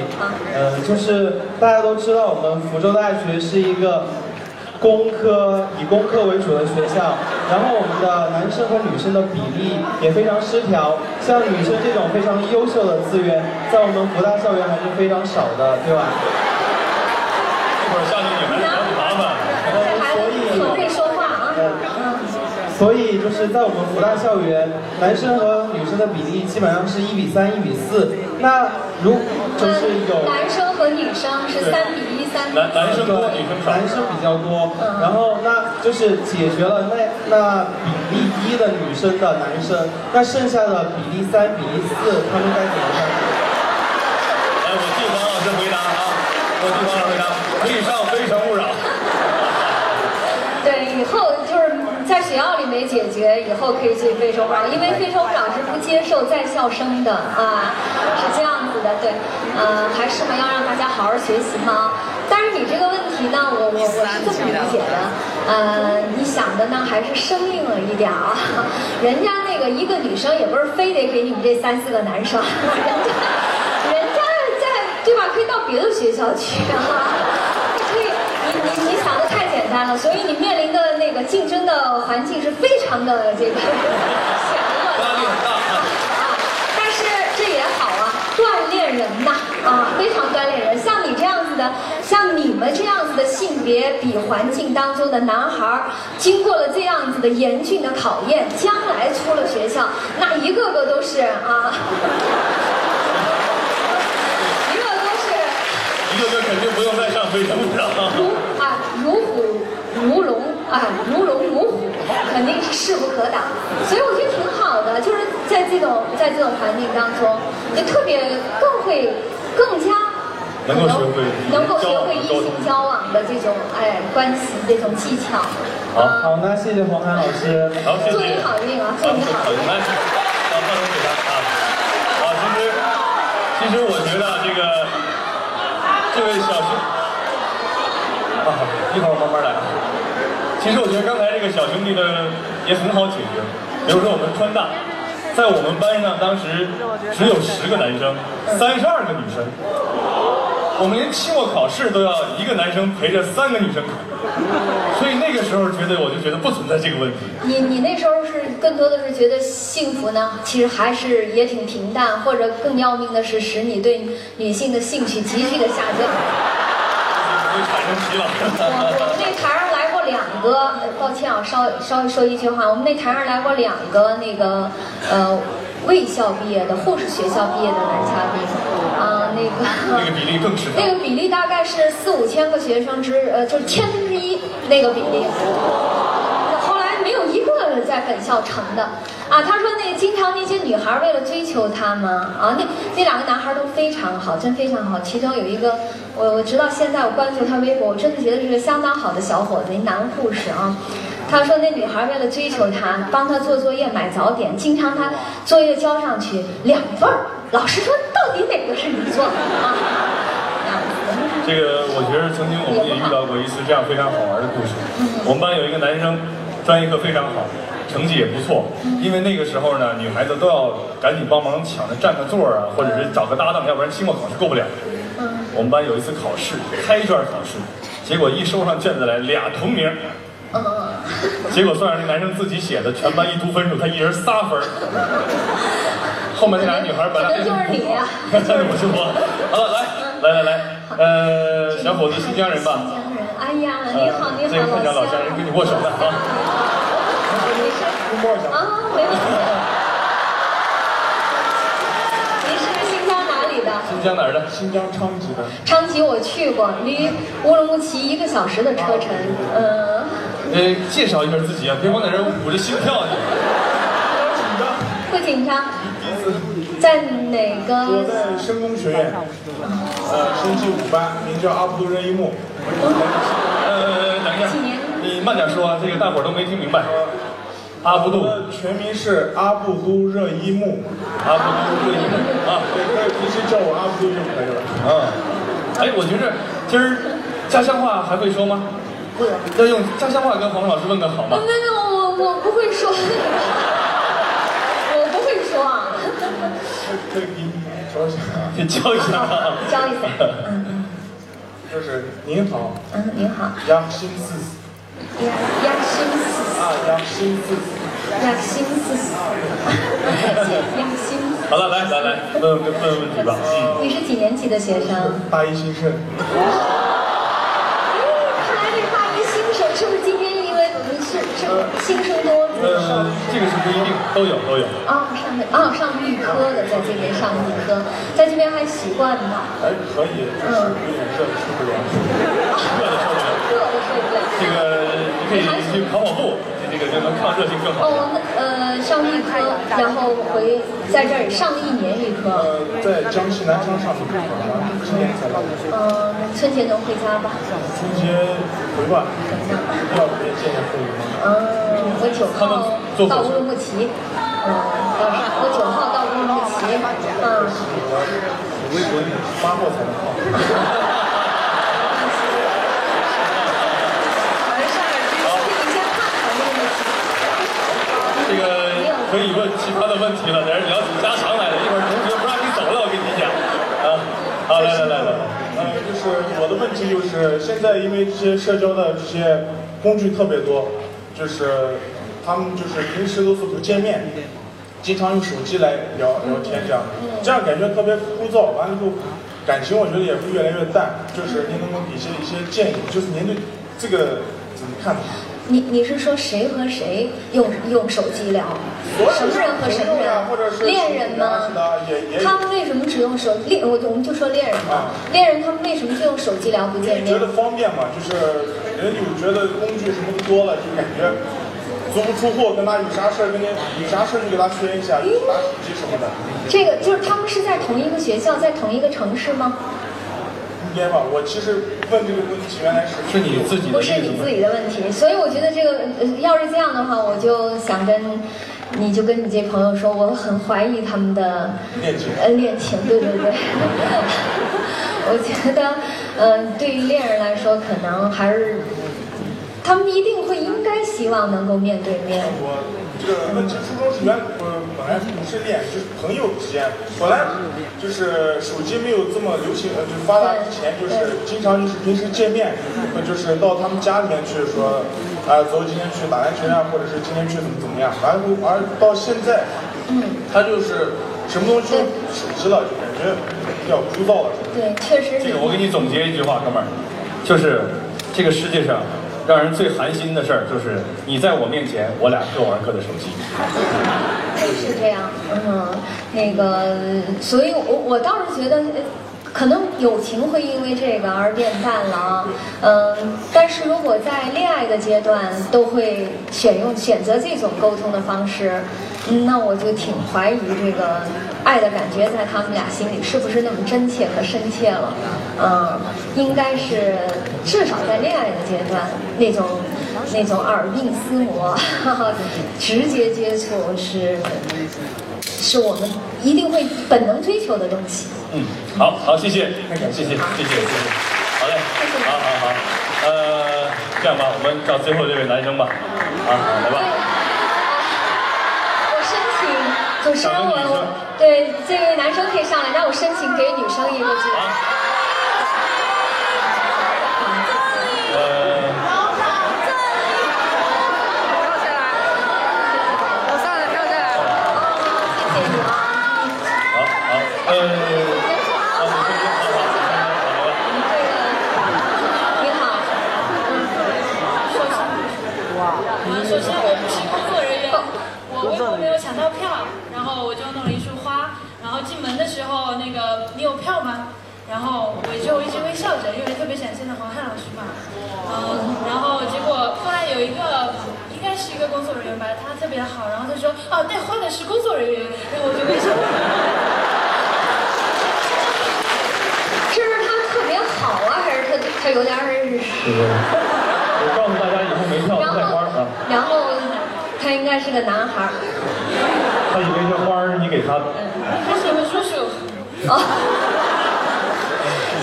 嗯、就是大家都知道我们福州大学是一个工科以工科为主的学校，然后我们的男生和女生的比例也非常失调，像女生这种非常优秀的资源，在我们福大校园还是非常少的，对吧？一会儿下去你还是找你麻烦。这还可会说话啊。所以就是在我们福大校园，男生和女生的比例基本上是一比三、一比四。那如就是有男生和女生是三比一、三比男男生多，女生少。男生比较多，然后那就是解决了那那比例一的女生的男生，那剩下的比例三比例四，他们该怎么办？来，我替黄老师回答啊，我替黄老师回答，可以上《解决，以后可以去非诚勿扰，因为非诚勿扰是不接受在校生的啊，是这样子的，对，呃，还是嘛要让大家好好学习嘛。但是你这个问题呢，我我我是这么理解的，呃，你想的呢还是生硬了一点啊，人家那个一个女生也不是非得给你们这三四个男生，人家人家在对吧？可以到别的学校去啊，可以，你你你想的太简单了，所以你面临的那个竞争的环境是非常的这个 压力很大啊。啊。但是这也好啊，锻炼人呐啊，非常锻炼人。像你这样子的，像你们这样子的性别比环境当中的男孩儿，经过了这样子的严峻的考验，将来出了学校，那一个个都是啊，一个都是。一个个肯定不用再上《非诚勿扰》。如龙啊如龙如虎，肯定是势不可挡。所以我觉得挺好的，就是在这种在这种环境当中，就特别更会更加能够学会能够学会异性交往的这种哎关系这种技巧。好啊好，那谢谢黄涵老师。祝你好运啊祝你好运来，啊，放手给他啊。啊，其实，其实我觉得这个这位小兄，啊，一会儿我慢慢来。其实我觉小兄弟呢也很好解决，比如说我们川大，在我们班上当时只有十个男生，三十二个女生。我们连期末考试都要一个男生陪着三个女生考，所以那个时候觉得我就觉得不存在这个问题。你你那时候是更多的是觉得幸福呢，其实还是也挺平淡，或者更要命的是使你对女性的兴趣急剧的下降。会产生疲劳。我我们那台两个，呃抱歉啊，稍稍微说一句话，我们那台上来过两个那个呃卫校毕业的护士学校毕业的男嘉宾，啊、那个那个比例更是那。个比例大概是四五千个学生之呃就是千分之一那个比例。在本校成的啊。他说那经常那些女孩为了追求他嘛啊，那那两个男孩都非常好，真非常好。其中有一个，我我直到现在我关注他微博，我真的觉得是个相当好的小伙子，一男护士啊。他说那女孩为了追求他，帮他做作业、买早点，经常他作业交上去两份儿，老师说到底哪个是你做的啊？这个我觉得曾经我们也遇到过一次这样非常好玩的故事。我们班有一个男生，专业课非常好，成绩也不错。因为那个时候呢，女孩子都要赶紧帮忙抢着占个座儿啊，或者是找个搭档，要不然期末考试过不了。我们班有一次考试，开卷考试，结果一收上卷子来俩同名。嗯，结果算上那男生自己写的，全班一读分数，他一人仨分。后面那俩女孩本来 就是你呀真的不是我。好了，来来 来来，呃，小伙子，新疆人吧？新疆人，哎呀，你好，你好，这个看见老乡人跟你握手了啊。啊，没问题。你是新疆哪里的？新疆哪儿的？新疆昌吉的。昌吉我去过，离乌鲁木齐一个小时的车程。嗯，呃，介绍一下自己啊，别光在这捂着心跳呢。不紧张。在哪我个？在深工学院，呃，升级五班，名叫阿卜杜热依木。呃，等一下，你慢点说啊，这个大伙儿都没听明白。阿布杜，我的全名是阿布都热依木，阿布都热依木啊。对，可以平时叫我阿布都就可以了。嗯，哎，我觉着今儿家乡话还会说吗？会啊，要用家乡话跟黄老师问个好吗？没有，我我不会说，我不会说啊。可以给你说一下，你教一下啊。教一下。嗯嗯就是您好，嗯，您好。亚新四亚亚新斯啊，亚新四亚新斯，亚新。好了，来来来，问问问问题吧。嗯，你是几年级的学生？大一新生，看来这大一新生是不是今天因为你是是新生多？呃，这个是不一定，都有都有。啊，上的啊上预科的，在这边上预科，在这边还习惯吗？还可以，就是有点热，受不了。热的受不了。热的受不了。这个你可以去跑跑步，这个就能抗热性更好。哦，呃上预科，然后回在这儿上了一年预科。呃，在江西南昌上的课，然后今年才来。嗯，春节能回家吧？春节回吧，要不也见见父母。嗯，我九号到乌鲁木齐。嗯，我九号到乌鲁木齐。嗯。我微博发过才能放。没事儿，你先看看乌鲁木齐。这个可以问其他的问题了，在这聊起家常来了。一会儿同学不让你走了，我跟你讲。啊，好，来来来来。呃，就是我的问题就是，现在因为这些社交的这些工具特别多，就是他们就是平时都是不见面，经常用手机来聊聊天这样，这样感觉特别枯燥。完了之后，感情我觉得也会越来越淡。就是您能不能给些一些建议？就是您对这个怎么看？你你是说谁和谁用用手机聊？什么人和什么人？恋人吗？他们为什么只用手恋？我我们就说恋人吧。恋人他们为什么就用手机聊不见面？觉得方便嘛，就是人有觉得工具什么都多了，就感觉足不出户，跟他有啥事儿跟你有啥事儿就给他宣一下，拿手机什么的。这个就是他们是在同一个学校，在同一个城市吗？吧，我其实问这个问题原来是是你自己的不是你自己的问题，所以我觉得这个呃要是这样的话，我就想跟你就跟你这朋友说，我很怀疑他们的恋情，呃恋情，对对对，我觉得嗯、呃，对于恋人来说，可能还是他们一定会应该希望能够面对面。这个问题初衷是原呃本来不是恋，就是朋友之间，本来就是手机没有这么流行呃就发达之前，就是经常就是平时见面，就是到他们家里面去说，啊、走今天去打篮球呀，或者是今天去怎么怎么样，完后而到现在，嗯，他就是什么东西都手机了，就感觉比较枯燥了。对，确实。这个我给你总结一句话，哥们儿，就是这个世界上。让人最寒心的事儿就是你在我面前，我俩各玩各的手机。是这样，嗯，那个，所以我我倒是觉得，可能友情会因为这个而变淡了啊，嗯，但是如果在恋爱的阶段都会选用选择这种沟通的方式，那我就挺怀疑这个爱的感觉在他们俩心里是不是那么真切和深切了，嗯，应该是至少在恋爱的阶段那种。那种耳鬓厮磨，哈哈，直接接触是是我们一定会本能追求的东西。嗯，好好，谢谢，谢谢，谢谢，谢谢，好嘞，好好好，呃，这样吧，我们找最后这位男生吧，啊，来吧。主持人我我对这位男生可以上来，让我申请给女生一个机会。呃。呃，啊，你好，嗯，首先我不是工作人员，我微博没有抢到票，然后我就弄了一束花，然后进门的时候那然后我就一直微笑着，因为特别想见到黄汉老师嘛，嗯，然后结果后来有一个应该是一个工作人员吧，他特别好，然后他说哦带花的是工作人员，然后我就微笑。这 是他特别好啊，还是他他有点儿？我告诉大家以后没票不带花啊。然后他应该是个男孩。他以为这花儿你给他的。他是我叔叔。哦。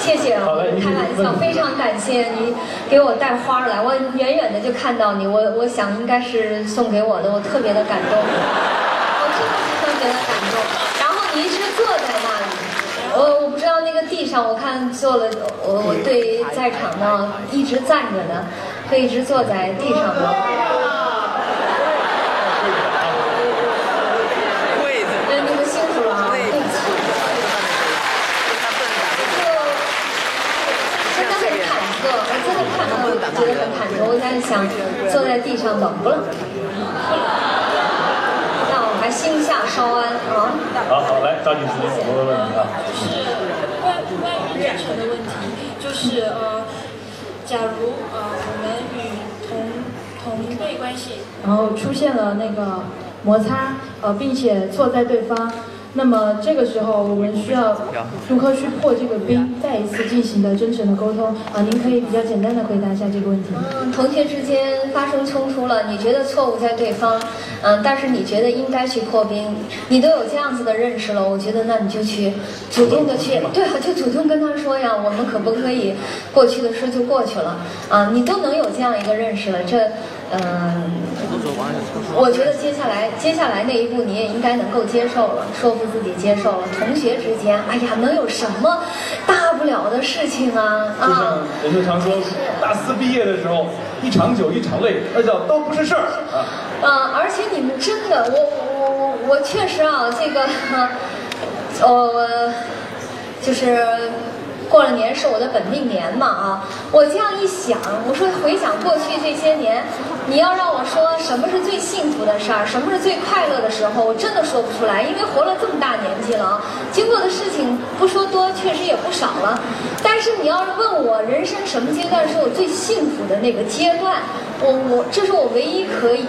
谢谢啊开玩笑非常感谢你给我带花来我远远的就看到你我我想应该是送给我的我特别的感动。我真的是特别的感动。然后你一直坐在那里我我不知道那个地上我看坐了我我对在场的一直站着的会一直坐在地上的在想坐在地上冷不冷？让我还心下稍安啊。好好来，抓紧时间，我问问题啊。是关关于人权的问题，就是呃，假如呃我们与同同辈关系，然后出现了那个摩擦，呃，并且错在对方，那么这个时候我们需要如何去破这个冰，再一次进行的真诚的沟通？啊、您可以比较简单的回答一下这个问题？嗯，同学之间发生冲突了，你觉得错误在对方，嗯，但是你觉得应该去破冰，你都有这样子的认识了，我觉得那你就去主动的去，对啊，就主动跟他说呀，我们可不可以过去的事就过去了啊？你都能有这样一个认识了，这，嗯，我觉得接下来接下来那一步你也应该能够接受了，说服自己接受了。同学之间，哎呀，能有什么大不了的事情啊？就像啊，人就常说，大四毕业的时候，一场酒一场泪，那叫都不是事儿啊。啊，而且你们真的，我我我我确实啊，这个，呃，就是过了年是我的本命年嘛啊，我这样一想，我说回想过去这些年，你要让我说什么是最幸福的事儿，什么是最快乐的时候，我真的说不出来，因为活了这么大年纪了啊，经过的事情不说多，确实也不少了。但是你要是问我人生什么阶段是我最幸福的那个阶段，我我这是我唯一可以。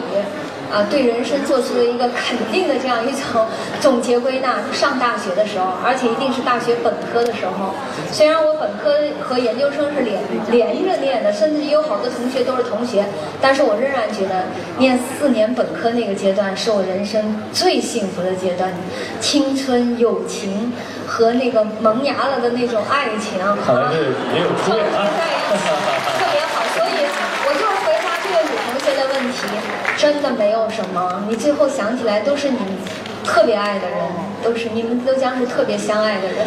啊，对人生做出了一个肯定的这样一种总结归纳。上大学的时候，而且一定是大学本科的时候。虽然我本科和研究生是连连着念的，甚至有好多同学都是同学，但是我仍然觉得念四年本科那个阶段是我人生最幸福的阶段，青春、友情和那个萌芽了的那种爱情。看来是也有初恋啊。特别好，所以我就是回答这位女同学的问题，真的没有什么，你最后想起来都是你特别爱的人，都是你们都将是特别相爱的人。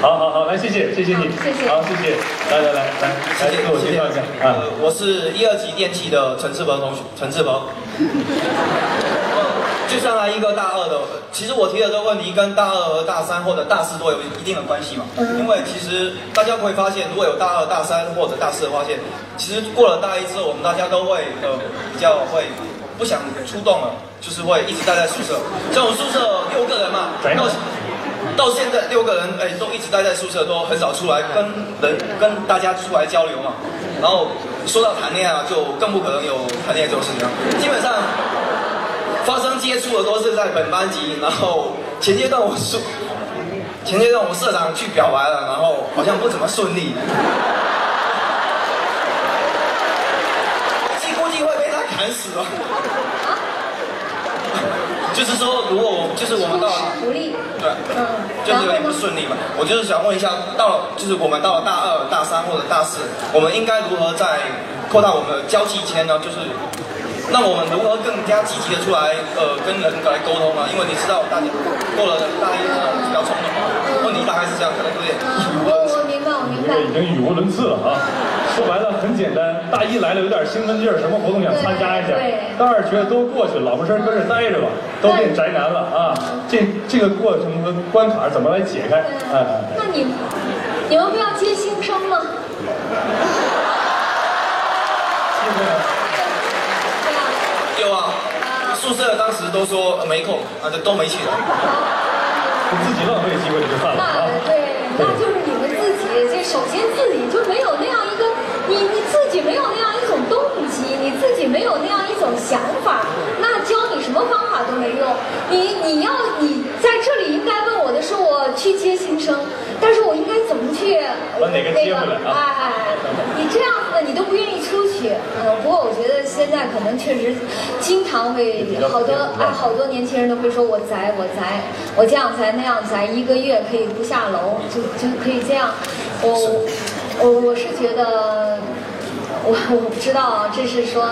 好好好，来谢谢谢谢你，谢谢好谢谢，来来来来来自我介绍一下啊。呃，我是一二级电气的陈志鹏同学，陈志鹏。就上来一个大二的，其实我提的这个问题跟大二和大三或者大四都有一定的关系嘛。因为其实大家会发现，如果有大二、大三或者大四的发现，其实过了大一之后，我们大家都会呃比较会不想出动了，就是会一直待在宿舍。像我们宿舍六个人嘛，到到现在六个人哎都一直待在宿舍，都很少出来跟人跟大家出来交流嘛。然后说到谈恋爱啊，就更不可能有谈恋爱这种事情了。基本上发生接触的都是在本班级，然后前阶段我宿前阶段我社长去表白了，然后好像不怎么顺利。估计估计会被他砍死了。就是说，如果我就是我们到了对，嗯，就是有点不顺利嘛。我就是想问一下，到了就是我们到了大二、大三或者大四，我们应该如何在扩大我们的交际圈呢？就是那我们如何更加积极的出来，呃，跟人来沟通呢？因为你知道，大家过了大一那种比较冲动嘛，问题大概是这样，可能有点语无我伦次我明白，我明白。已经语无伦次了啊！说白了很简单，大一来了有点兴奋劲儿，什么活动想参加一下大二觉得都过去了，老婆生跟这待着吧，都变宅男了啊！这这个过程和关卡怎么来解开？哎哎哎那你你们不要接新生吗？有啊。宿舍当时都说没空，啊，就都没去了。自己浪费机会就算了啊！对，那就是你们自己，这首先自己就没有那样一个，你你自己没有那样一种动机，你自己没有那样一种想法，那教你什么方法都没用。你你要你在这里应该问我的是，我去接新生，但是我应该怎么去把哪个接回来啊哎，你这样子的你都不愿意出去，嗯，不过我觉得现在可能确实经常会好多哎好多年轻人都会说我宅我宅，我这样宅那样宅，一个月可以不下楼，就就可以这样。我我我是觉得。我我不知道，这是说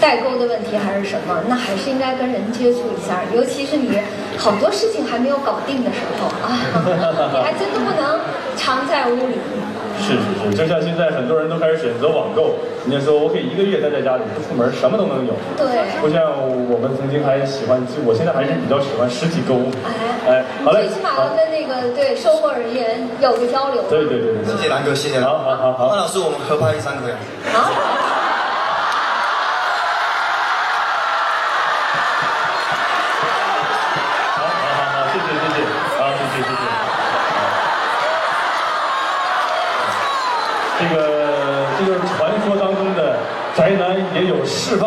代沟的问题还是什么？那还是应该跟人接触一下，尤其是你好多事情还没有搞定的时候啊，你还真的不能常在屋里。是是是，就像现在很多人都开始选择网购，人家说我可以一个月待在家里不出门，什么都能有。对。不像我们曾经还喜欢，就我现在还是比较喜欢实体购物。哎，好嘞。最起码要跟那个对售货人员有个交流。对对对对，谢谢兰哥，谢谢。好好好好。万老师，我们合拍一张可以？好。这个这就是传说当中的宅男也有释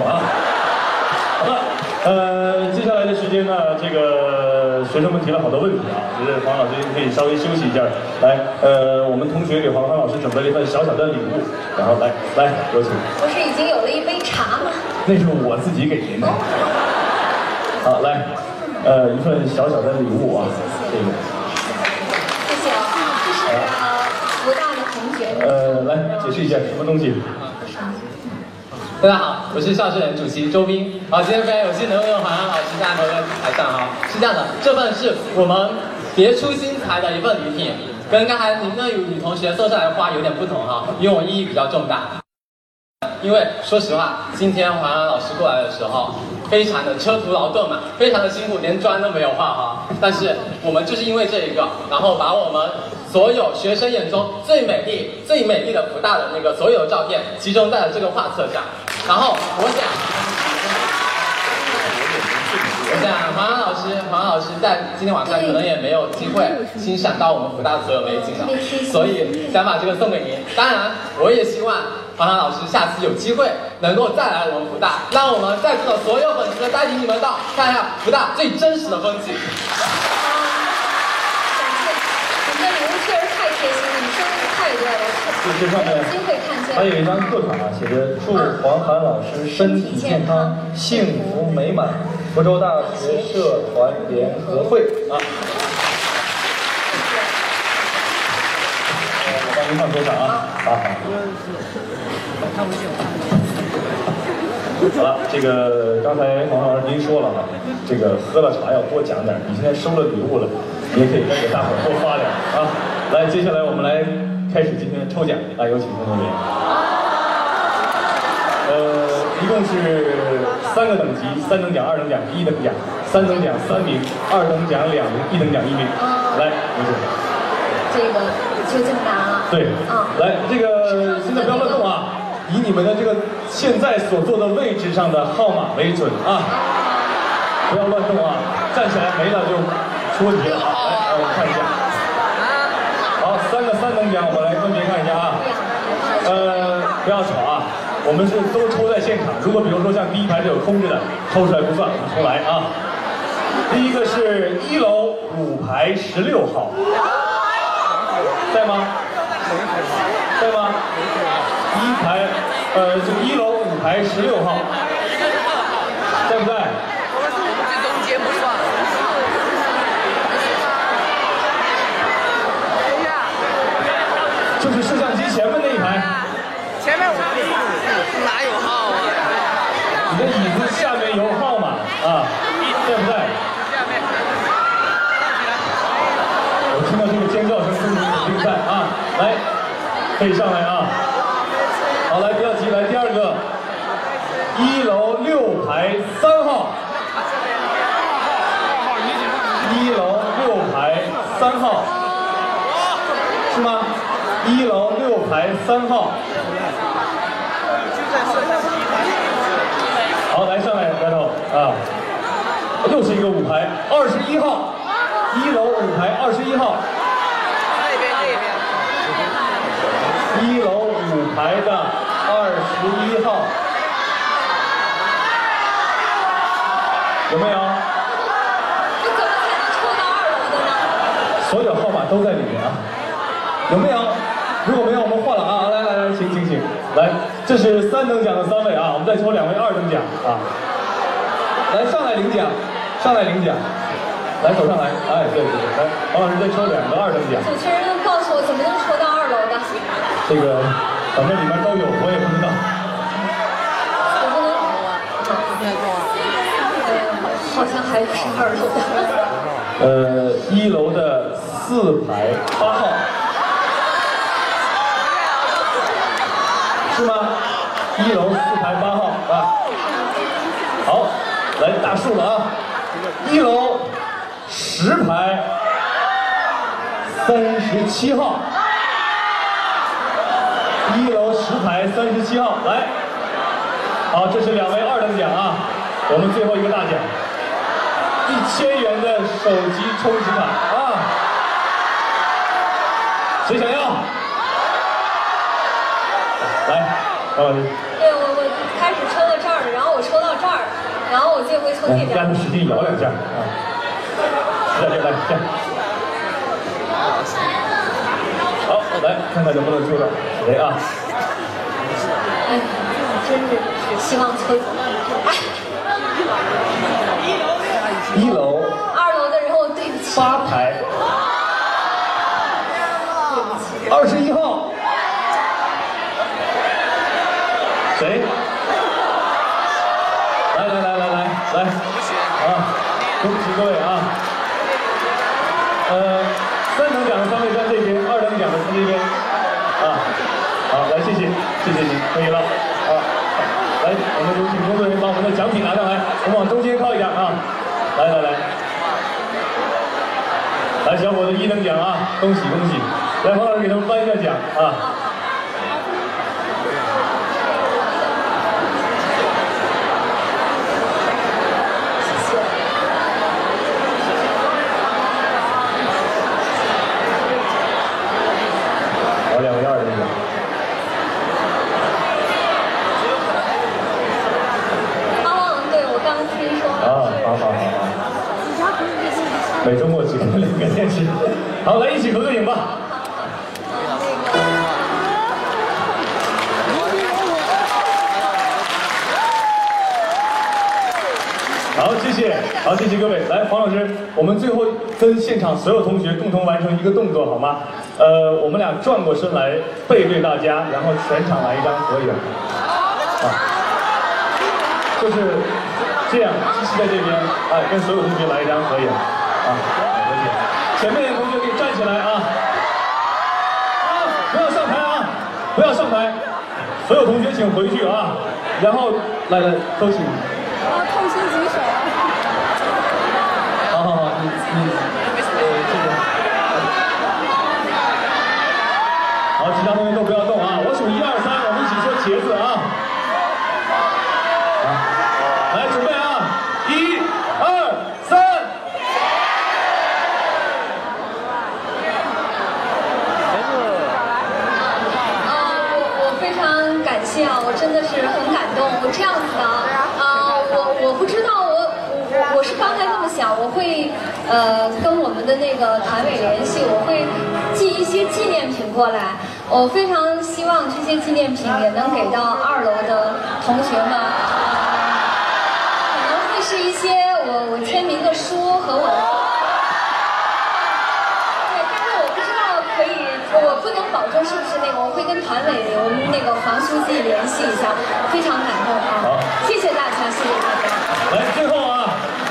好了，呃，接下来的时间呢，这个学生们提了好多问题啊，觉得黄老师可以稍微休息一下。来，呃，我们同学给黄欢老师准备了一份小小的礼物，然后来来有请。不是已经有了一杯茶吗？那是我自己给您的。好，来，呃，一份小小的礼物啊，谢谢。谢谢啊，这是。呃，来解释一下什么东西。大家好，我是校事人主席周斌。好，今天非常有幸能够跟黄安老师站在台上哈。是这样的，这份是我们别出心裁的一份礼品，跟刚才您那女同学送上来的花有点不同哈，因为我意义比较重大。因为说实话，今天黄安老师过来的时候，非常的车途劳顿嘛，非常的辛苦，连砖都没有画哈。但是我们就是因为这一个，然后把我们。所有学生眼中最美丽、最美丽的福大的那个所有的照片，集中在了这个画册上。然后我想，我想黄安老师，黄安老师在今天晚上可能也没有机会欣赏到我们福大的所有美景了，所以想把这个送给您。当然，我也希望黄安老师下次有机会能够再来我们福大，让我们在座的所有粉丝带领你们到看一下福大最真实的风景。感谢，您的礼物确实太贴心了，生日快乐这上面还有一张贺卡，写着“祝黄涵老师身体健康、幸福美满”，福州大学社团联合会啊。我帮您放桌上啊，好好。好了，这个刚才黄老师您说了啊，这个喝了茶要多讲点，你现在收了礼物了，你也可以再给大伙多发点啊。来，接下来我们来。开始今天的抽奖，来有请工作人员。呃，一共是三个等级：三等奖、二等奖、一等奖。三等奖三名，二等奖两名，一等奖一名。来，有请。这个就这么拿了。对。啊。来，这个现在不要乱动啊，以你们的这个现在所坐的位置上的号码为准啊。不要乱动啊，站起来没了就出问题了。来，让我看一下。好三个三等奖，我们来分别看一下啊。呃，不要吵啊，我们是都抽在现场。如果比如说像第一排这有空着的，抽出来不算，我们重来啊。第一个是一楼五排十六号，在吗？在吗？一排，呃，就一楼五排十六号，在不在？就是摄像机前面那一排，前面我哪有号啊？你的椅子下面有号码啊，在不在？下面。我听到这个尖叫声，说明肯定在啊！来，可以上来啊！好，来不要急，来第二个，一楼六排三号，一楼六排三号，是吗？一楼六排三号，好，来上来，白头啊，又是一个五排，二十一号，一楼五排二十一号，这边这边，一楼五排的二十一号，有没有？这怎么才能抽到二楼的呢？所有号码都在里面啊，有没有？如果没有，我们换了啊！来来来，请请请，来，这是三等奖的三位啊，我们再抽两位二等奖啊！来上来领奖，上来领奖，来走上来，哎，对对对，来，王老师再抽两个二等奖。主持人告诉我怎么能抽到二楼的？这个反正里面都有，我也不知道。我不能。好，好像还是二楼的。呃，一楼的四排八号，是吗？一楼四排八号啊。好，来大树了啊！一楼十排三十七号，一楼十排三十七号，来，好，这是两位二等奖啊，我们最后一个大奖。一千元的手机充值卡啊！谁想要？来，高老师，对我我开始抽到这儿了，然后我抽到这儿，然来，让他使劲摇两下啊！来来来，这样。好，来看看能不能抽到谁啊？哎，真是希望抽。哎，一楼二楼的人我对不起。八排二十一号，谁？来来来来来来，啊，恭喜各位啊！呃，三等奖的三位站这边，二等奖的在这边，啊，好，来谢谢可以了，啊，来，我们有请工作人员把我们的奖品拿上来，我们往中间靠一点啊，来来来。来，小伙子一等奖啊，恭喜恭喜！来，黄老师给他们颁一下奖啊。好，两位二等奖。啊，对，我刚听说。啊，好好好好。每周末只看两个电视。好，来一起合个影吧。好，谢谢，好，谢谢各位。来，黄老师，我们最后跟现场所有同学共同完成一个动作，好吗？呃，我们俩转过身来，背对大家，然后全场来一张合影。啊，就是这样，机器在这边，啊，跟所有同学来一张合影。啊。前面的同学可以站起来啊。啊，不要上台啊，不要上台。所有同学请回去啊。然后，来来，都请。啊，痛心疾首。好好好，你你呃这个，好，其他同学都不要动啊，我数一二三，我们一起说茄子啊。好，来准备啊，一、二、三。啊，我我非常感谢啊，我真的是很感动。我这样子的啊，我我不知道我我我是刚才这么想，我会呃跟我们的那个团委联系，我会寄一些纪念品过来。我非常希望这些纪念品也能给到二楼的同学们，可能会是一些我我签名的书和我的。对，但是我不知道可以，我不能保证是不是那个，我会跟团委我们那个黄书记联系一下，非常感动啊！好谢谢大家，谢谢大家。来，最后啊，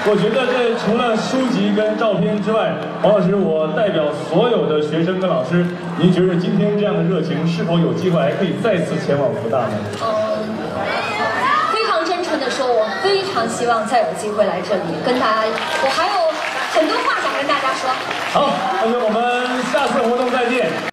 我觉得这除了书籍跟照片之外，王老师，我代表所有的学生跟老师，您觉得今天这样的热情，是否有机会还可以再次前往复大呢？嗯，非常真诚的说，我非常希望再有机会来这里跟大家，我还有很多话想跟大家说。好，那就我们下次活动再见。